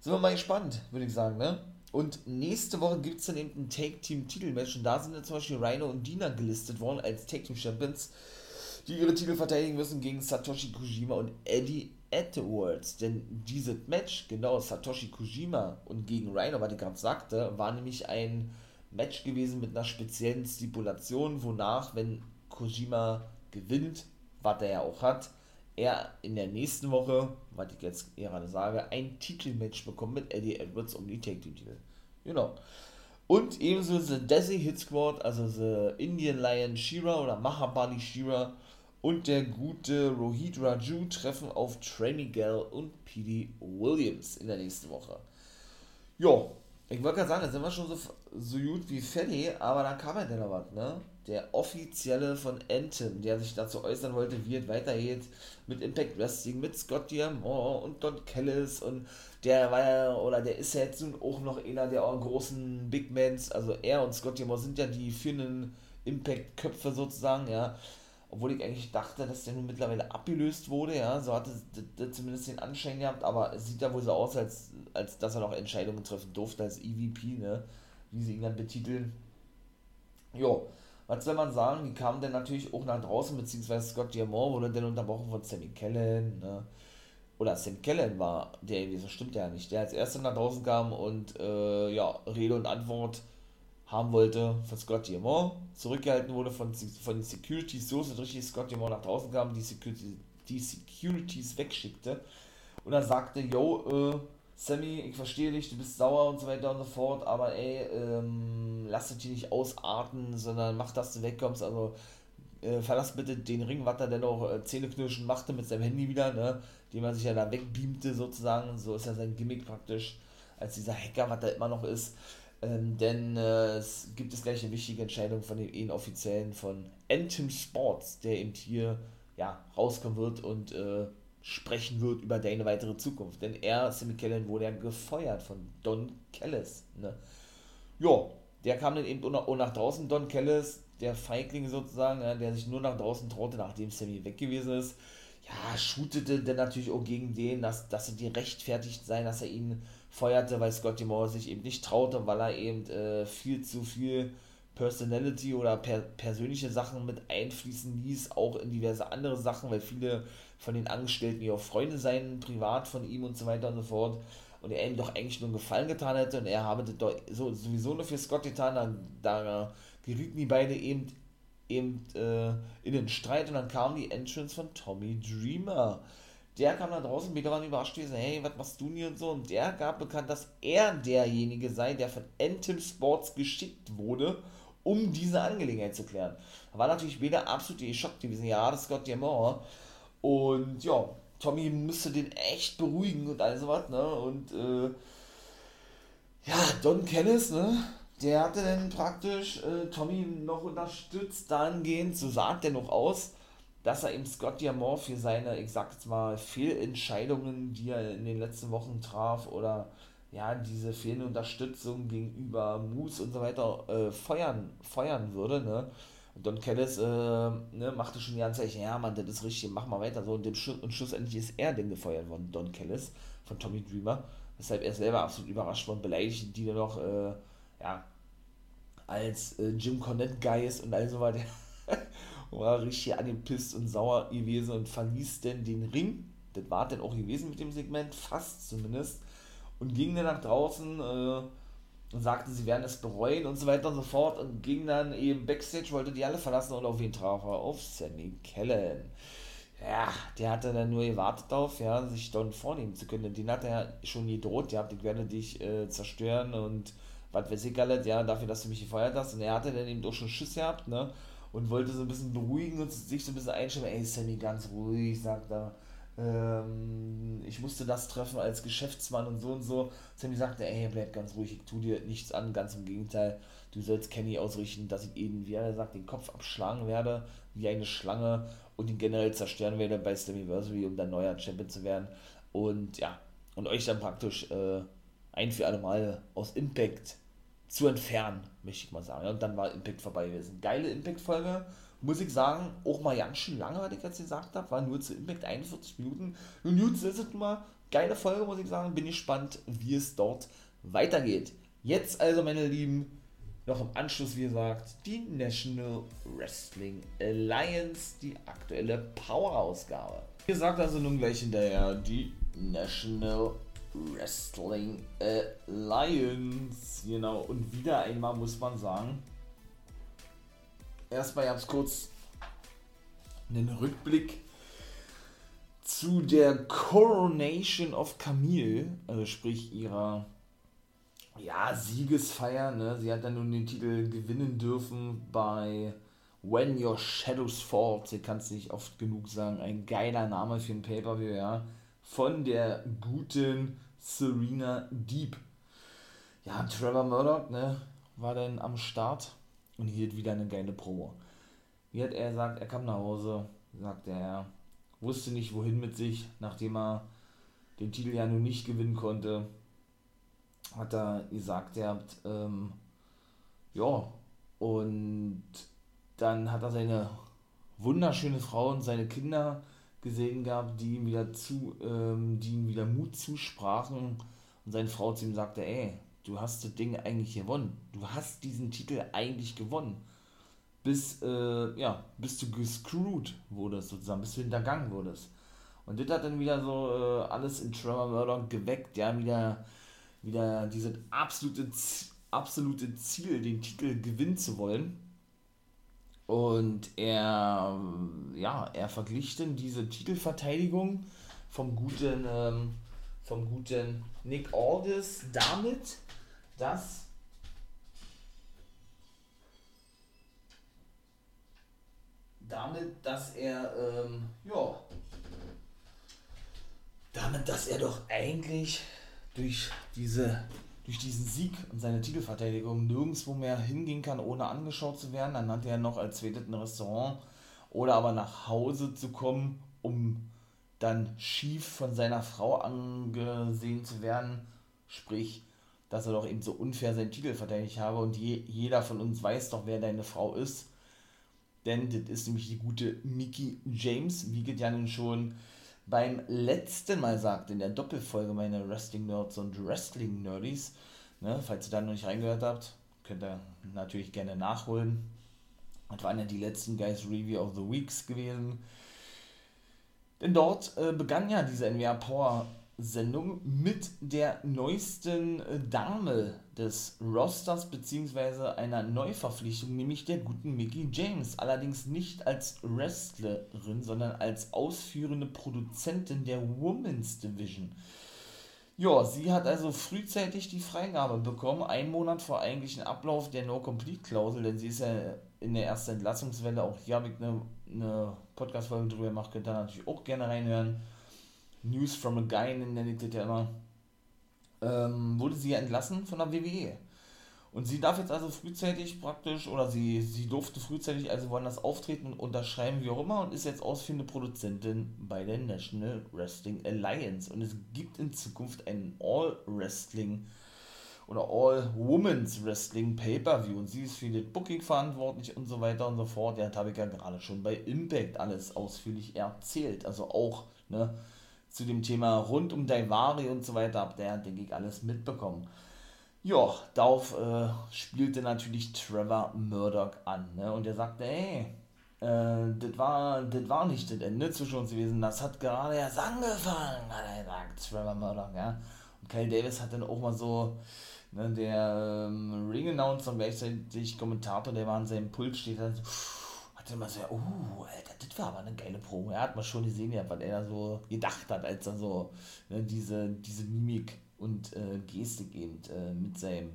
Sind wir mal gespannt, würde ich sagen, ne? Und nächste Woche gibt es dann eben ein Take-Team-Titelmatch und da sind dann zum Beispiel Rhino und Dina gelistet worden als Take-Team-Champions, die ihre Titel verteidigen müssen gegen Satoshi Kojima und Eddie Edwards. Denn dieses Match, genau, Satoshi Kojima und gegen Rhino, was ich gerade sagte, war nämlich ein Match gewesen mit einer speziellen Stipulation, wonach, wenn Kojima gewinnt, was er ja auch hat, er in der nächsten Woche, was ich jetzt gerade sage, ein Titelmatch bekommt mit Eddie Edwards um die Tag Team Titel. Genau. Und ebenso The Desi Hit Squad, also The Indian Lion Shira oder Mahabali Shira und der gute Rohit Raju treffen auf Trey Miguel und P.D. Williams in der nächsten Woche. Jo, ich wollte gerade sagen, da sind wir schon so, so gut wie fertig, aber da kam ja noch was, ne? Der offizielle von Anthem, der sich dazu äußern wollte, wie es weitergeht mit Impact Wrestling, mit Scott Diamond und Don Kellis und der war ja, oder der ist ja jetzt nun auch noch einer der großen Big Mans, also er und Scott Diamond sind ja die führenden Impact-Köpfe sozusagen, ja. Obwohl ich eigentlich dachte, dass der nun mittlerweile abgelöst wurde, ja, so hatte das zumindest den Anschein gehabt, aber es sieht ja wohl so aus, als, als dass er noch Entscheidungen treffen durfte als EVP, ne, wie sie ihn dann betiteln. Jo, was soll man sagen, die kamen dann natürlich auch nach draußen, beziehungsweise Scott Diamond wurde dann unterbrochen von Sammy Kellen, ne, oder Sam Kellen war der gewesen, stimmt ja nicht, der als erster nach draußen kam und, äh, ja, Rede und Antwort haben wollte von Scott Diamond, zurückgehalten wurde von, von den Securities, so dass richtig Scott Diamond nach draußen kam, die, Security, die Securities wegschickte. Und er sagte, yo, äh, Sammy, ich verstehe dich, du bist sauer und so weiter und so fort, aber ey, ähm, lass dich nicht ausarten, sondern mach, dass du wegkommst, also äh, verlass bitte den Ring, was er denn auch äh, Zähneknirschen machte mit seinem Handy wieder, ne, dem er sich ja da wegbeamte sozusagen, so ist ja sein Gimmick praktisch, als dieser Hacker, was er immer noch ist, ähm, denn äh, es gibt es gleich eine wichtige Entscheidung von den Inoffiziellen von Anthem Sports, der eben hier ja, rauskommen wird und äh, sprechen wird über deine weitere Zukunft. Denn er, Sammy Kellen, wurde ja gefeuert von Don Kellis. Ne? Ja, der kam dann eben auch nach draußen, Don Kellis, der Feigling sozusagen, ja, der sich nur nach draußen traute, nachdem Sammy weg gewesen ist. Ja, shootete dann natürlich auch gegen den, dass, dass sie die rechtfertigt sein, dass er ihn feuerte, weil Scotty Moore sich eben nicht traute, weil er eben äh, viel zu viel Personality oder per persönliche Sachen mit einfließen ließ, auch in diverse andere Sachen, weil viele von den Angestellten ja auch Freunde seien, privat von ihm und so weiter und so fort. Und er ihm doch eigentlich nur einen Gefallen getan hätte und er habe das so, sowieso nur für Scott getan, dann, da gerieten die beiden eben, eben äh, in den Streit und dann kam die Entrance von Tommy Dreamer. Der kam da draußen, wieder waren überrascht gewesen, hey, was machst du hier und so? Und der gab bekannt, dass er derjenige sei, der von Anthem Sports geschickt wurde, um diese Angelegenheit zu klären. Da war natürlich wieder absolut geschockt gewesen, ja, das ist Scott Diamond. Und ja, Tommy müsste den echt beruhigen und all sowas, ne? Und äh, ja, Don Kennis, ne? Der hatte dann praktisch äh, Tommy noch unterstützt dahingehend, so sagt er noch aus, dass er eben Scott Diamond für seine, ich sag jetzt mal, Fehlentscheidungen, die er in den letzten Wochen traf oder ja, diese fehlende Unterstützung gegenüber Moose und so weiter äh, feuern, feuern würde, ne? Und Don Kellis äh, ne, machte schon die ganze Zeit, ja, Mann, das ist richtig, mach mal weiter so. Und, dem Sch und schlussendlich ist er denn gefeuert worden, Don Kellis, von Tommy Dreamer. Weshalb er selber absolut überrascht und beleidigt, die dann noch, äh, ja, als äh, Jim Cornette Guy ist und all so weiter. war richtig angepisst und sauer gewesen und verließ denn den Ring. Das war dann auch gewesen mit dem Segment, fast zumindest und ging dann nach draußen äh, und sagte, sie werden es bereuen und so weiter und so fort und ging dann eben Backstage, wollte die alle verlassen und auf wen traf er? Auf Sammy Kellen. Ja, der hatte dann nur gewartet auf, ja, sich dann vornehmen zu können. Den hat er schon gedroht, ja, ich werde dich äh, zerstören und was weiß ich alles, ja, dafür, dass du mich gefeuert hast. Und er hatte dann eben doch schon Schiss gehabt, ne, und wollte so ein bisschen beruhigen und sich so ein bisschen einstellen. Ey, Sammy, ganz ruhig, sagt er ähm, ich musste das treffen als Geschäftsmann und so und so. Sammy sagte, ey, bleib ganz ruhig, ich tu dir nichts an, ganz im Gegenteil. Du sollst Kenny ausrichten, dass ich ihn, wie er sagt, den Kopf abschlagen werde, wie eine Schlange und ihn generell zerstören werde bei Slammiversary, um dann neuer Champion zu werden. Und ja, und euch dann praktisch äh, ein für alle Mal aus Impact zu entfernen, möchte ich mal sagen. Und dann war Impact vorbei gewesen. Geile Impact-Folge muss ich sagen, auch mal ganz schön lange, was ich jetzt gesagt habe, war nur zu Impact 41 Minuten. Nun gut, das ist mal geile Folge, muss ich sagen. Bin gespannt, wie es dort weitergeht. Jetzt also, meine Lieben, noch im Anschluss, wie gesagt, die National Wrestling Alliance, die aktuelle Power-Ausgabe. Wie gesagt, also nun gleich hinterher die National Wrestling Alliance. Genau, und wieder einmal muss man sagen, erstmal ganz kurz einen Rückblick zu der Coronation of Camille, also sprich ihrer ja, Siegesfeier. Ne? Sie hat dann nun den Titel gewinnen dürfen bei When Your Shadows Fall. Sie kann es nicht oft genug sagen. Ein geiler Name für ein Pay-Per-View, ja. Von der guten Serena Deep. Ja, Trevor Murdoch, ne, war dann am Start und hielt wieder eine geile Promo. Wie hat er gesagt, er kam nach Hause, sagte er, wusste nicht wohin mit sich, nachdem er den Titel ja nun nicht gewinnen konnte, hat er gesagt, er hat, ähm, ja, und dann hat er seine wunderschöne Frau und seine Kinder gesehen gehabt, die ihm wieder zu, ähm, die ihm wieder Mut zusprachen und seine Frau zu ihm sagte, ey, du hast das Ding eigentlich gewonnen. Du hast diesen Titel eigentlich gewonnen. Bis, äh, ja, bis du gescrewed wurdest, sozusagen, bis du hintergangen wurdest. Und das hat dann wieder so äh, alles in Trevor Murdoch geweckt, ja, wieder, wieder dieses absolute, absolute Ziel, den Titel gewinnen zu wollen. Und er, ja, er verglich dann diese Titelverteidigung vom guten, ähm, vom guten Nick Aldis damit, dass damit, dass er, ähm, ja, damit, dass er doch eigentlich durch diese durch diesen Sieg und seine Titelverteidigung nirgendwo mehr hingehen kann, ohne angeschaut zu werden. Dann hat er noch als zweites ein Restaurant oder aber nach Hause zu kommen, um dann schief von seiner Frau angesehen zu werden, sprich, dass er doch eben so unfair seinen Titel verteidigt habe und je, jeder von uns weiß doch, wer deine Frau ist. Denn das ist nämlich die gute Mickey James, wie geht ja nun schon beim letzten Mal sagt, in der Doppelfolge meine Wrestling Nerds und Wrestling Nerdies. Ne, falls ihr da noch nicht reingehört habt, könnt ihr natürlich gerne nachholen. Das waren ja die letzten Guys Review of the Weeks gewesen. Denn dort äh, begann ja diese NWA Power Sendung mit der neuesten äh, Dame des Rosters beziehungsweise einer Neuverpflichtung, nämlich der guten Mickey James. Allerdings nicht als Wrestlerin, sondern als ausführende Produzentin der Women's Division. Ja, sie hat also frühzeitig die Freigabe bekommen, einen Monat vor eigentlichen Ablauf der No-Complete-Klausel, denn sie ist ja in der ersten Entlassungswelle, auch hier habe ich eine, eine Podcast-Folge drüber gemacht, könnt ihr natürlich auch gerne reinhören News from a Guy, nenne ich das ja immer, ähm, wurde sie entlassen von der WWE. Und sie darf jetzt also frühzeitig praktisch, oder sie, sie durfte frühzeitig also woanders auftreten, unterschreiben, wie auch immer, und ist jetzt ausführende Produzentin bei der National Wrestling Alliance. Und es gibt in Zukunft einen All-Wrestling oder All-Women's Wrestling Pay-Per-View. Und sie ist für das Booking verantwortlich und so weiter und so fort. Ja, das habe ich ja gerade schon bei Impact alles ausführlich erzählt. Also auch, ne, zu dem Thema rund um Daivari und so weiter, habt ihr, denke ich, alles mitbekommen. Ja, darauf äh, spielte natürlich Trevor Murdoch an. Ne? Und er sagte, ey, äh, das war, war nicht das Ende zwischen uns gewesen, das hat gerade erst angefangen, hat er gesagt, Trevor Murdoch, ja. Und Kyle Davis hat dann auch mal so, ne, der ähm, Ring-Announcer und gleichzeitig Kommentator, der war an seinem Pult, steht dann so, dachte immer so, uh, Alter, das war aber eine geile Promo. Er hat mal schon gesehen, was er da so gedacht hat, als er so ne, diese, diese Mimik und äh, Gestik eben äh, mit, seinem,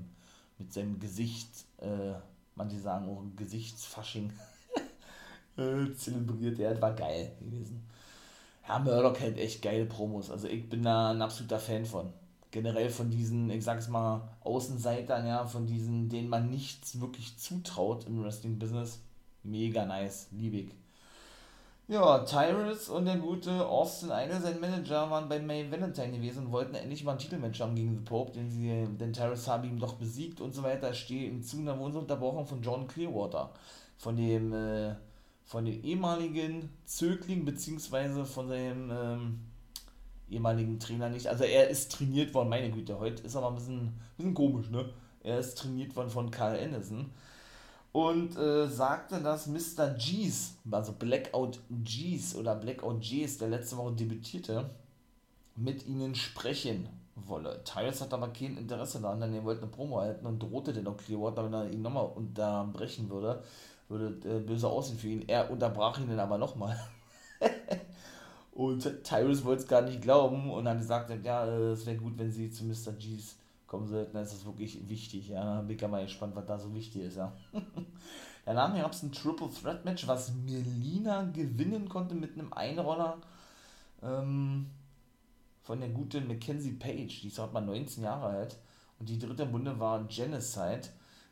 mit seinem Gesicht, äh, manche sagen auch Gesichtsfasching, äh, zelebriert. Das war geil gewesen. Ja, Murdoch hält echt geile Promos. Also ich bin da ein absoluter Fan von generell von diesen, ich sag's mal, Außenseitern, ja, von diesen, denen man nichts wirklich zutraut im Wrestling-Business. Mega nice, liebig. Ja, Tyrus und der gute Austin Idol, sein Manager, waren bei May Valentine gewesen und wollten endlich mal ein Titelmatch haben gegen The Pope, den sie, denn Tyrus habe ihm doch besiegt und so weiter. Stehe im Zuge, sie unterbrochen von John Clearwater, von dem, äh, von dem ehemaligen Zögling, beziehungsweise von seinem ähm, ehemaligen Trainer nicht. Also er ist trainiert worden, meine Güte, heute ist aber ein bisschen, ein bisschen komisch, ne? Er ist trainiert worden von Carl Anderson und äh, sagte, dass Mr. G's, also Blackout G's oder Blackout G's, der letzte Woche debütierte, mit ihnen sprechen wolle. Tyrus hat aber kein Interesse daran, denn er wollte eine Promo halten und drohte den auch Clearwater, wenn er ihn nochmal unterbrechen würde, würde äh, böse aussehen für ihn. Er unterbrach ihn dann aber nochmal. und Tyrus wollte es gar nicht glauben und hat gesagt, ja, äh, es wäre gut, wenn sie zu Mr. G's kommen sollten, dann ist das wirklich wichtig. Ja, bin ich mal gespannt, was da so wichtig ist. Ja. Danach gab es ein Triple Threat Match, was Melina gewinnen konnte mit einem Einroller ähm, von der guten Mackenzie Page. Die ist auch mal 19 Jahre alt. Und die dritte Bunde war Genocide.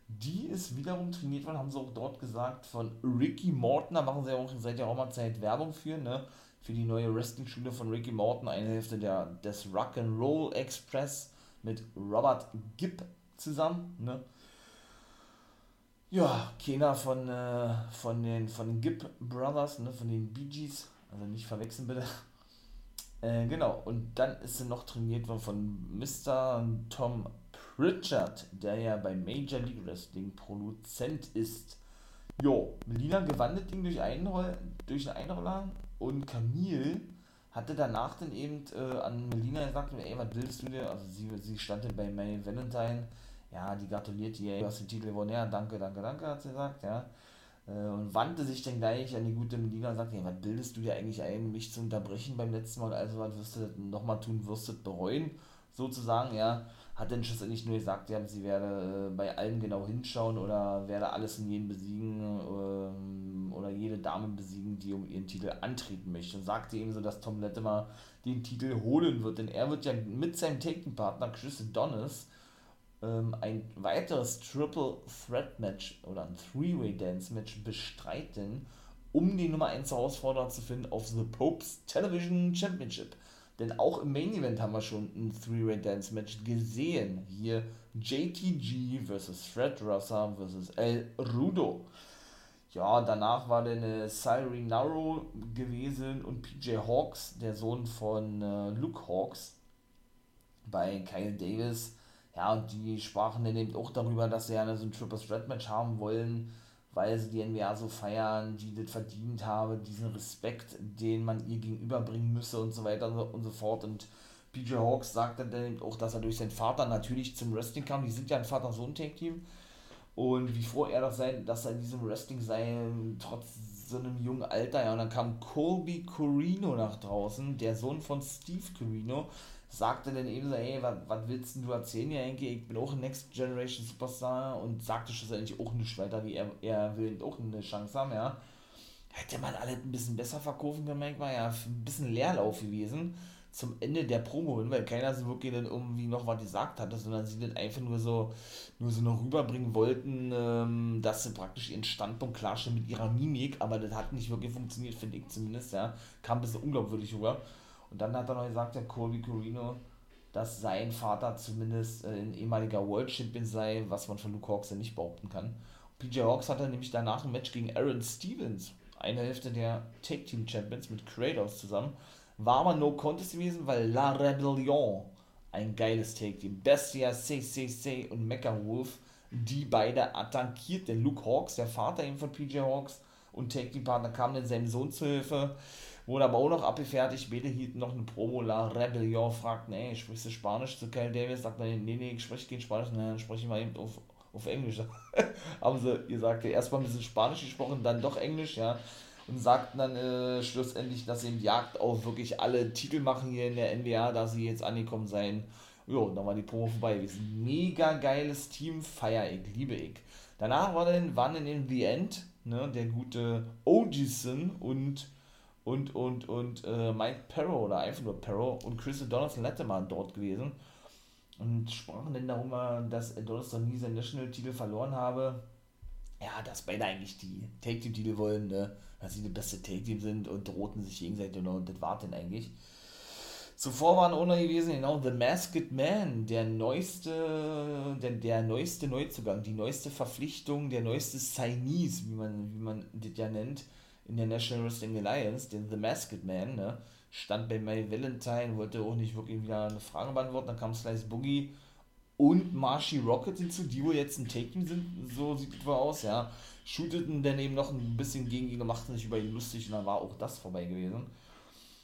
Die ist wiederum trainiert worden, haben sie auch dort gesagt, von Ricky Morton. Da machen sie auch seit der Roma-Zeit Werbung für, ne? Für die neue Wrestling-Schule von Ricky Morton, eine Hälfte der, des Rock'n'Roll Express mit Robert Gibb zusammen. Ne? Ja, keiner von, äh, von den von Gibb Brothers, ne, von den Bee Gees, also nicht verwechseln bitte. Äh, genau, und dann ist sie noch trainiert worden von Mr. Tom Pritchard, der ja bei Major League Wrestling Produzent ist. Jo, Melina gewann das Ding durch, Einroll, durch einen Einroller und Camille hatte danach dann eben äh, an Melina gesagt, ey, was willst du dir? Also sie, sie stand dann bei May Valentine, ja, die gratuliert ihr, du hast den Titel gewonnen, ja, danke, danke, danke, hat sie gesagt, ja. Äh, und wandte sich dann gleich an die gute Melina und sagte, ey, was bildest du dir eigentlich ein, mich zu unterbrechen beim letzten Mal? Also was wirst du nochmal tun, wirst du bereuen, sozusagen, ja. Hat dann schlussendlich nur gesagt, ja, sie werde äh, bei allen genau hinschauen oder werde alles in jeden besiegen, ähm, oder jede Dame besiegen, die um ihren Titel antreten möchte. Und sagte ebenso, dass Tom Latimer den Titel holen wird, denn er wird ja mit seinem Taken-Partner Chris Adonis ähm, ein weiteres Triple Threat Match oder ein Three-Way Dance Match bestreiten um die Nummer 1 Herausforderer zu finden auf The Popes Television Championship. Denn auch im Main Event haben wir schon ein Three-Way Dance Match gesehen. Hier JTG vs. Fred Rosser vs. El Rudo. Ja, danach war dann äh, Narrow gewesen und PJ Hawks, der Sohn von äh, Luke Hawks, bei Kyle Davis. Ja, und die sprachen dann eben auch darüber, dass sie ja so ein Triple Threat Match haben wollen, weil sie die NBA so feiern, die das verdient habe, diesen Respekt, den man ihr gegenüberbringen müsse und so weiter und so fort. Und PJ Hawks sagte dann auch, dass er durch seinen Vater natürlich zum Wrestling kam. Die sind ja ein Vater-Sohn-Tag-Team. Und wie froh er das sei, dass er in diesem Wrestling sei, trotz so einem jungen Alter. Ja, und dann kam Colby Corino nach draußen, der Sohn von Steve Corino, sagte dann eben so, ey, was willst du erzählen, ja, Enke, ich bin auch ein Next Generation Superstar und sagte schlussendlich auch nicht weiter, wie er, er will auch eine Chance haben, ja. Hätte man alle ein bisschen besser verkaufen können, war ja ein bisschen Leerlauf gewesen zum Ende der Promo hin, weil keiner so wirklich dann irgendwie noch was gesagt hatte, sondern sie dann einfach nur so, nur so noch rüberbringen wollten, ähm, dass sie praktisch ihren Standpunkt klarstellen mit ihrer Mimik, aber das hat nicht wirklich funktioniert, finde ich zumindest, ja. Kam ein bisschen unglaubwürdig rüber. Und dann hat er noch gesagt, der Colby Corino, dass sein Vater zumindest äh, ein ehemaliger World Champion sei, was man von Luke Hawks ja nicht behaupten kann. PJ Hawks hatte nämlich danach ein Match gegen Aaron Stevens, eine Hälfte der Tag Team Champions mit Kratos zusammen. War aber no contest gewesen, weil La Rebellion, ein geiles Take Team, Bestia, CCC und Mecha Wolf, die beide attackiert. Denn Luke Hawks, der Vater eben von PJ Hawks und Take Team Partner, kam dann seinem Sohn zu Hilfe Wurde aber auch noch abgefertigt. Beide hielten noch eine Promo. La Rebellion fragten, ey, sprichst du Spanisch zu Kyle Davis? Sagt er, nee, nee, ich spreche kein Spanisch. Nein, dann spreche ich mal eben auf, auf Englisch. Haben sie gesagt, erstmal ein bisschen Spanisch gesprochen, dann doch Englisch, ja. Und sagten dann äh, schlussendlich, dass sie im Jagd auch wirklich alle Titel machen hier in der NBA, da sie jetzt angekommen seien. Jo, dann war die Promo vorbei. Sind mega geiles Team, feier ich, liebe ich. Danach war dann, waren dann in The End, ne, der gute Ogison und und, und, und äh, Mike Perro oder einfach nur Perro und Chris Donaldson Letterman dort gewesen und sprachen dann darüber, dass Donaldson nie seinen National-Titel verloren habe. Ja, dass beide eigentlich die Take-Team-Titel wollen, ne? dass sie die beste Take-Team sind und drohten sich gegenseitig und, und das war denn eigentlich. Zuvor waren auch noch gewesen, genau, The Masked Man, der neueste, der, der neueste Neuzugang, die neueste Verpflichtung, der neueste Chinese, wie man, wie man das ja nennt, in der National Wrestling Alliance, den The Masked Man, ne, stand bei May Valentine, wollte auch nicht wirklich wieder eine Frage beantworten, dann kam Slice Boogie und Marshy Rocket hinzu, die wohl jetzt ein Take-Team sind, so sieht es wohl aus, ja. Shooteten dann eben noch ein bisschen gegen ihn, machten sich über ihn lustig und dann war auch das vorbei gewesen.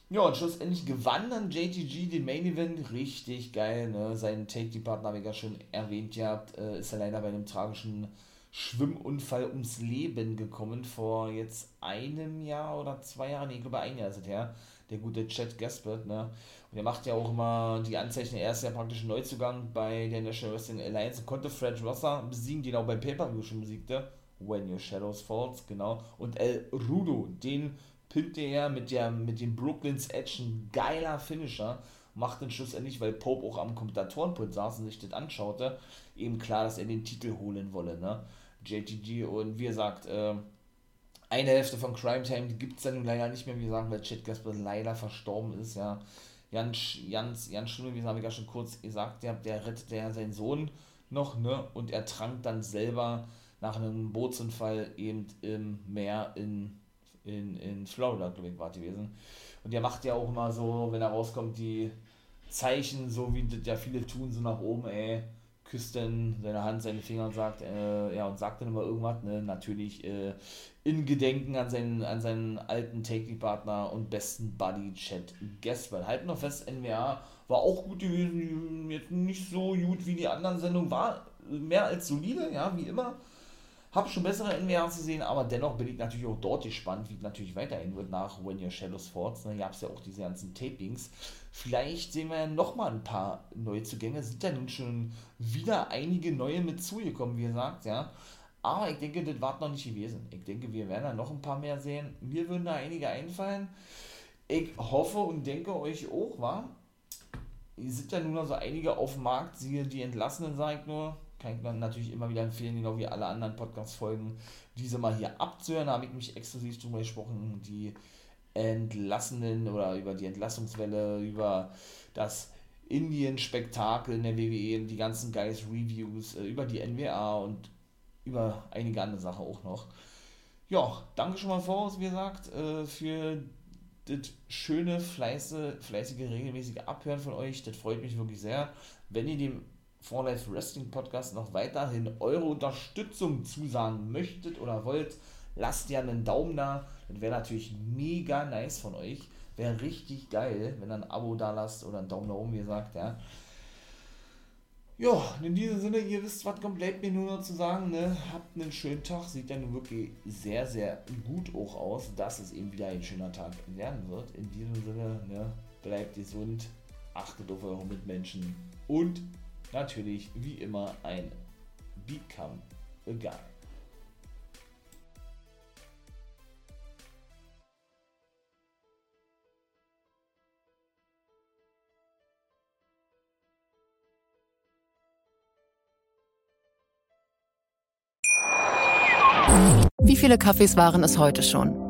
Ja, und schlussendlich gewann dann JTG den Main Event. Richtig geil, ne? Seinen Take-Team-Partner habe ich ja schon erwähnt gehabt. Äh, ist er leider bei einem tragischen Schwimmunfall ums Leben gekommen vor jetzt einem Jahr oder zwei Jahren, ich glaube ein Jahr ist es her, der gute Chad Gaspard, ne? Und er macht ja auch immer die Anzeichen, er ist ja praktisch Neuzugang bei der National Wrestling Alliance und konnte Fred Rosser besiegen, den auch bei Pay-Per-View schon besiegte. When Your Shadows Falls, genau. Und El Rudo, den pinnte er mit, der, mit dem Brooklyn's Edge, ein geiler Finisher macht dann schlussendlich, weil Pope auch am Kommentatorenpult saß und sich das anschaute, eben klar, dass er den Titel holen wolle, ne? JTG und wie gesagt, äh, eine Hälfte von Crime Time, gibt es ja nun leider nicht mehr, wie gesagt, weil Chad Gasper leider verstorben ist, ja. Ganz, ganz, ganz schlimm, wie habe ich ja schon kurz gesagt, der, der rettet ja seinen Sohn noch, ne, und er trank dann selber nach einem Bootsunfall eben im Meer in, in, in Florida, glaube ich, war gewesen. Und der macht ja auch immer so, wenn er rauskommt, die Zeichen, so wie das ja viele tun, so nach oben, ey küsst dann seine Hand, seine Finger und sagt, äh, ja, und sagt dann immer irgendwas, ne? Natürlich äh, in Gedenken an seinen, an seinen alten Take-Partner und besten Buddy Chat Gaspard. Halten noch fest, NWA war auch gut gewesen, jetzt nicht so gut wie die anderen Sendungen, war mehr als solide, ja, wie immer. Hab schon bessere NWAs gesehen, aber dennoch bin ich natürlich auch dort gespannt, wie es natürlich weiterhin wird nach When Your Shadows Falls. Ne, gab es ja auch diese ganzen Tapings. Vielleicht sehen wir nochmal ein paar Neuzugänge. Sind ja nun schon wieder einige neue mit zugekommen, wie gesagt, ja. Aber ich denke, das war noch nicht gewesen. Ich denke, wir werden da noch ein paar mehr sehen. Mir würden da einige einfallen. Ich hoffe und denke euch auch, war. Es sind ja nun noch so einige auf dem Markt, siehe die Entlassenen, sage ich nur kann ich natürlich immer wieder empfehlen, genau wie alle anderen Podcast-Folgen, diese mal hier abzuhören. Da habe ich mich exklusiv drüber gesprochen, die Entlassenen oder über die Entlassungswelle, über das Indien-Spektakel in der WWE, die ganzen Guys Reviews, äh, über die NWA und über einige andere Sachen auch noch. Ja, danke schon mal voraus, wie gesagt, äh, für das schöne, fleißige, fleißige, regelmäßige Abhören von euch. Das freut mich wirklich sehr. Wenn ihr dem For Life Wrestling Podcast noch weiterhin eure Unterstützung zusagen möchtet oder wollt, lasst ja einen Daumen da. Das wäre natürlich mega nice von euch. Wäre richtig geil, wenn ihr ein Abo da lasst oder einen Daumen nach oben, wie gesagt, ja. Ja, in diesem Sinne, ihr wisst, was kommt, bleibt mir nur noch zu sagen, ne? Habt einen schönen Tag, sieht ja nun wirklich sehr, sehr gut auch aus, dass es eben wieder ein schöner Tag werden wird. In diesem Sinne, ne? Bleibt gesund, achtet auf eure Mitmenschen und natürlich, wie immer, ein Become a Guy. Wie viele Kaffees waren es heute schon?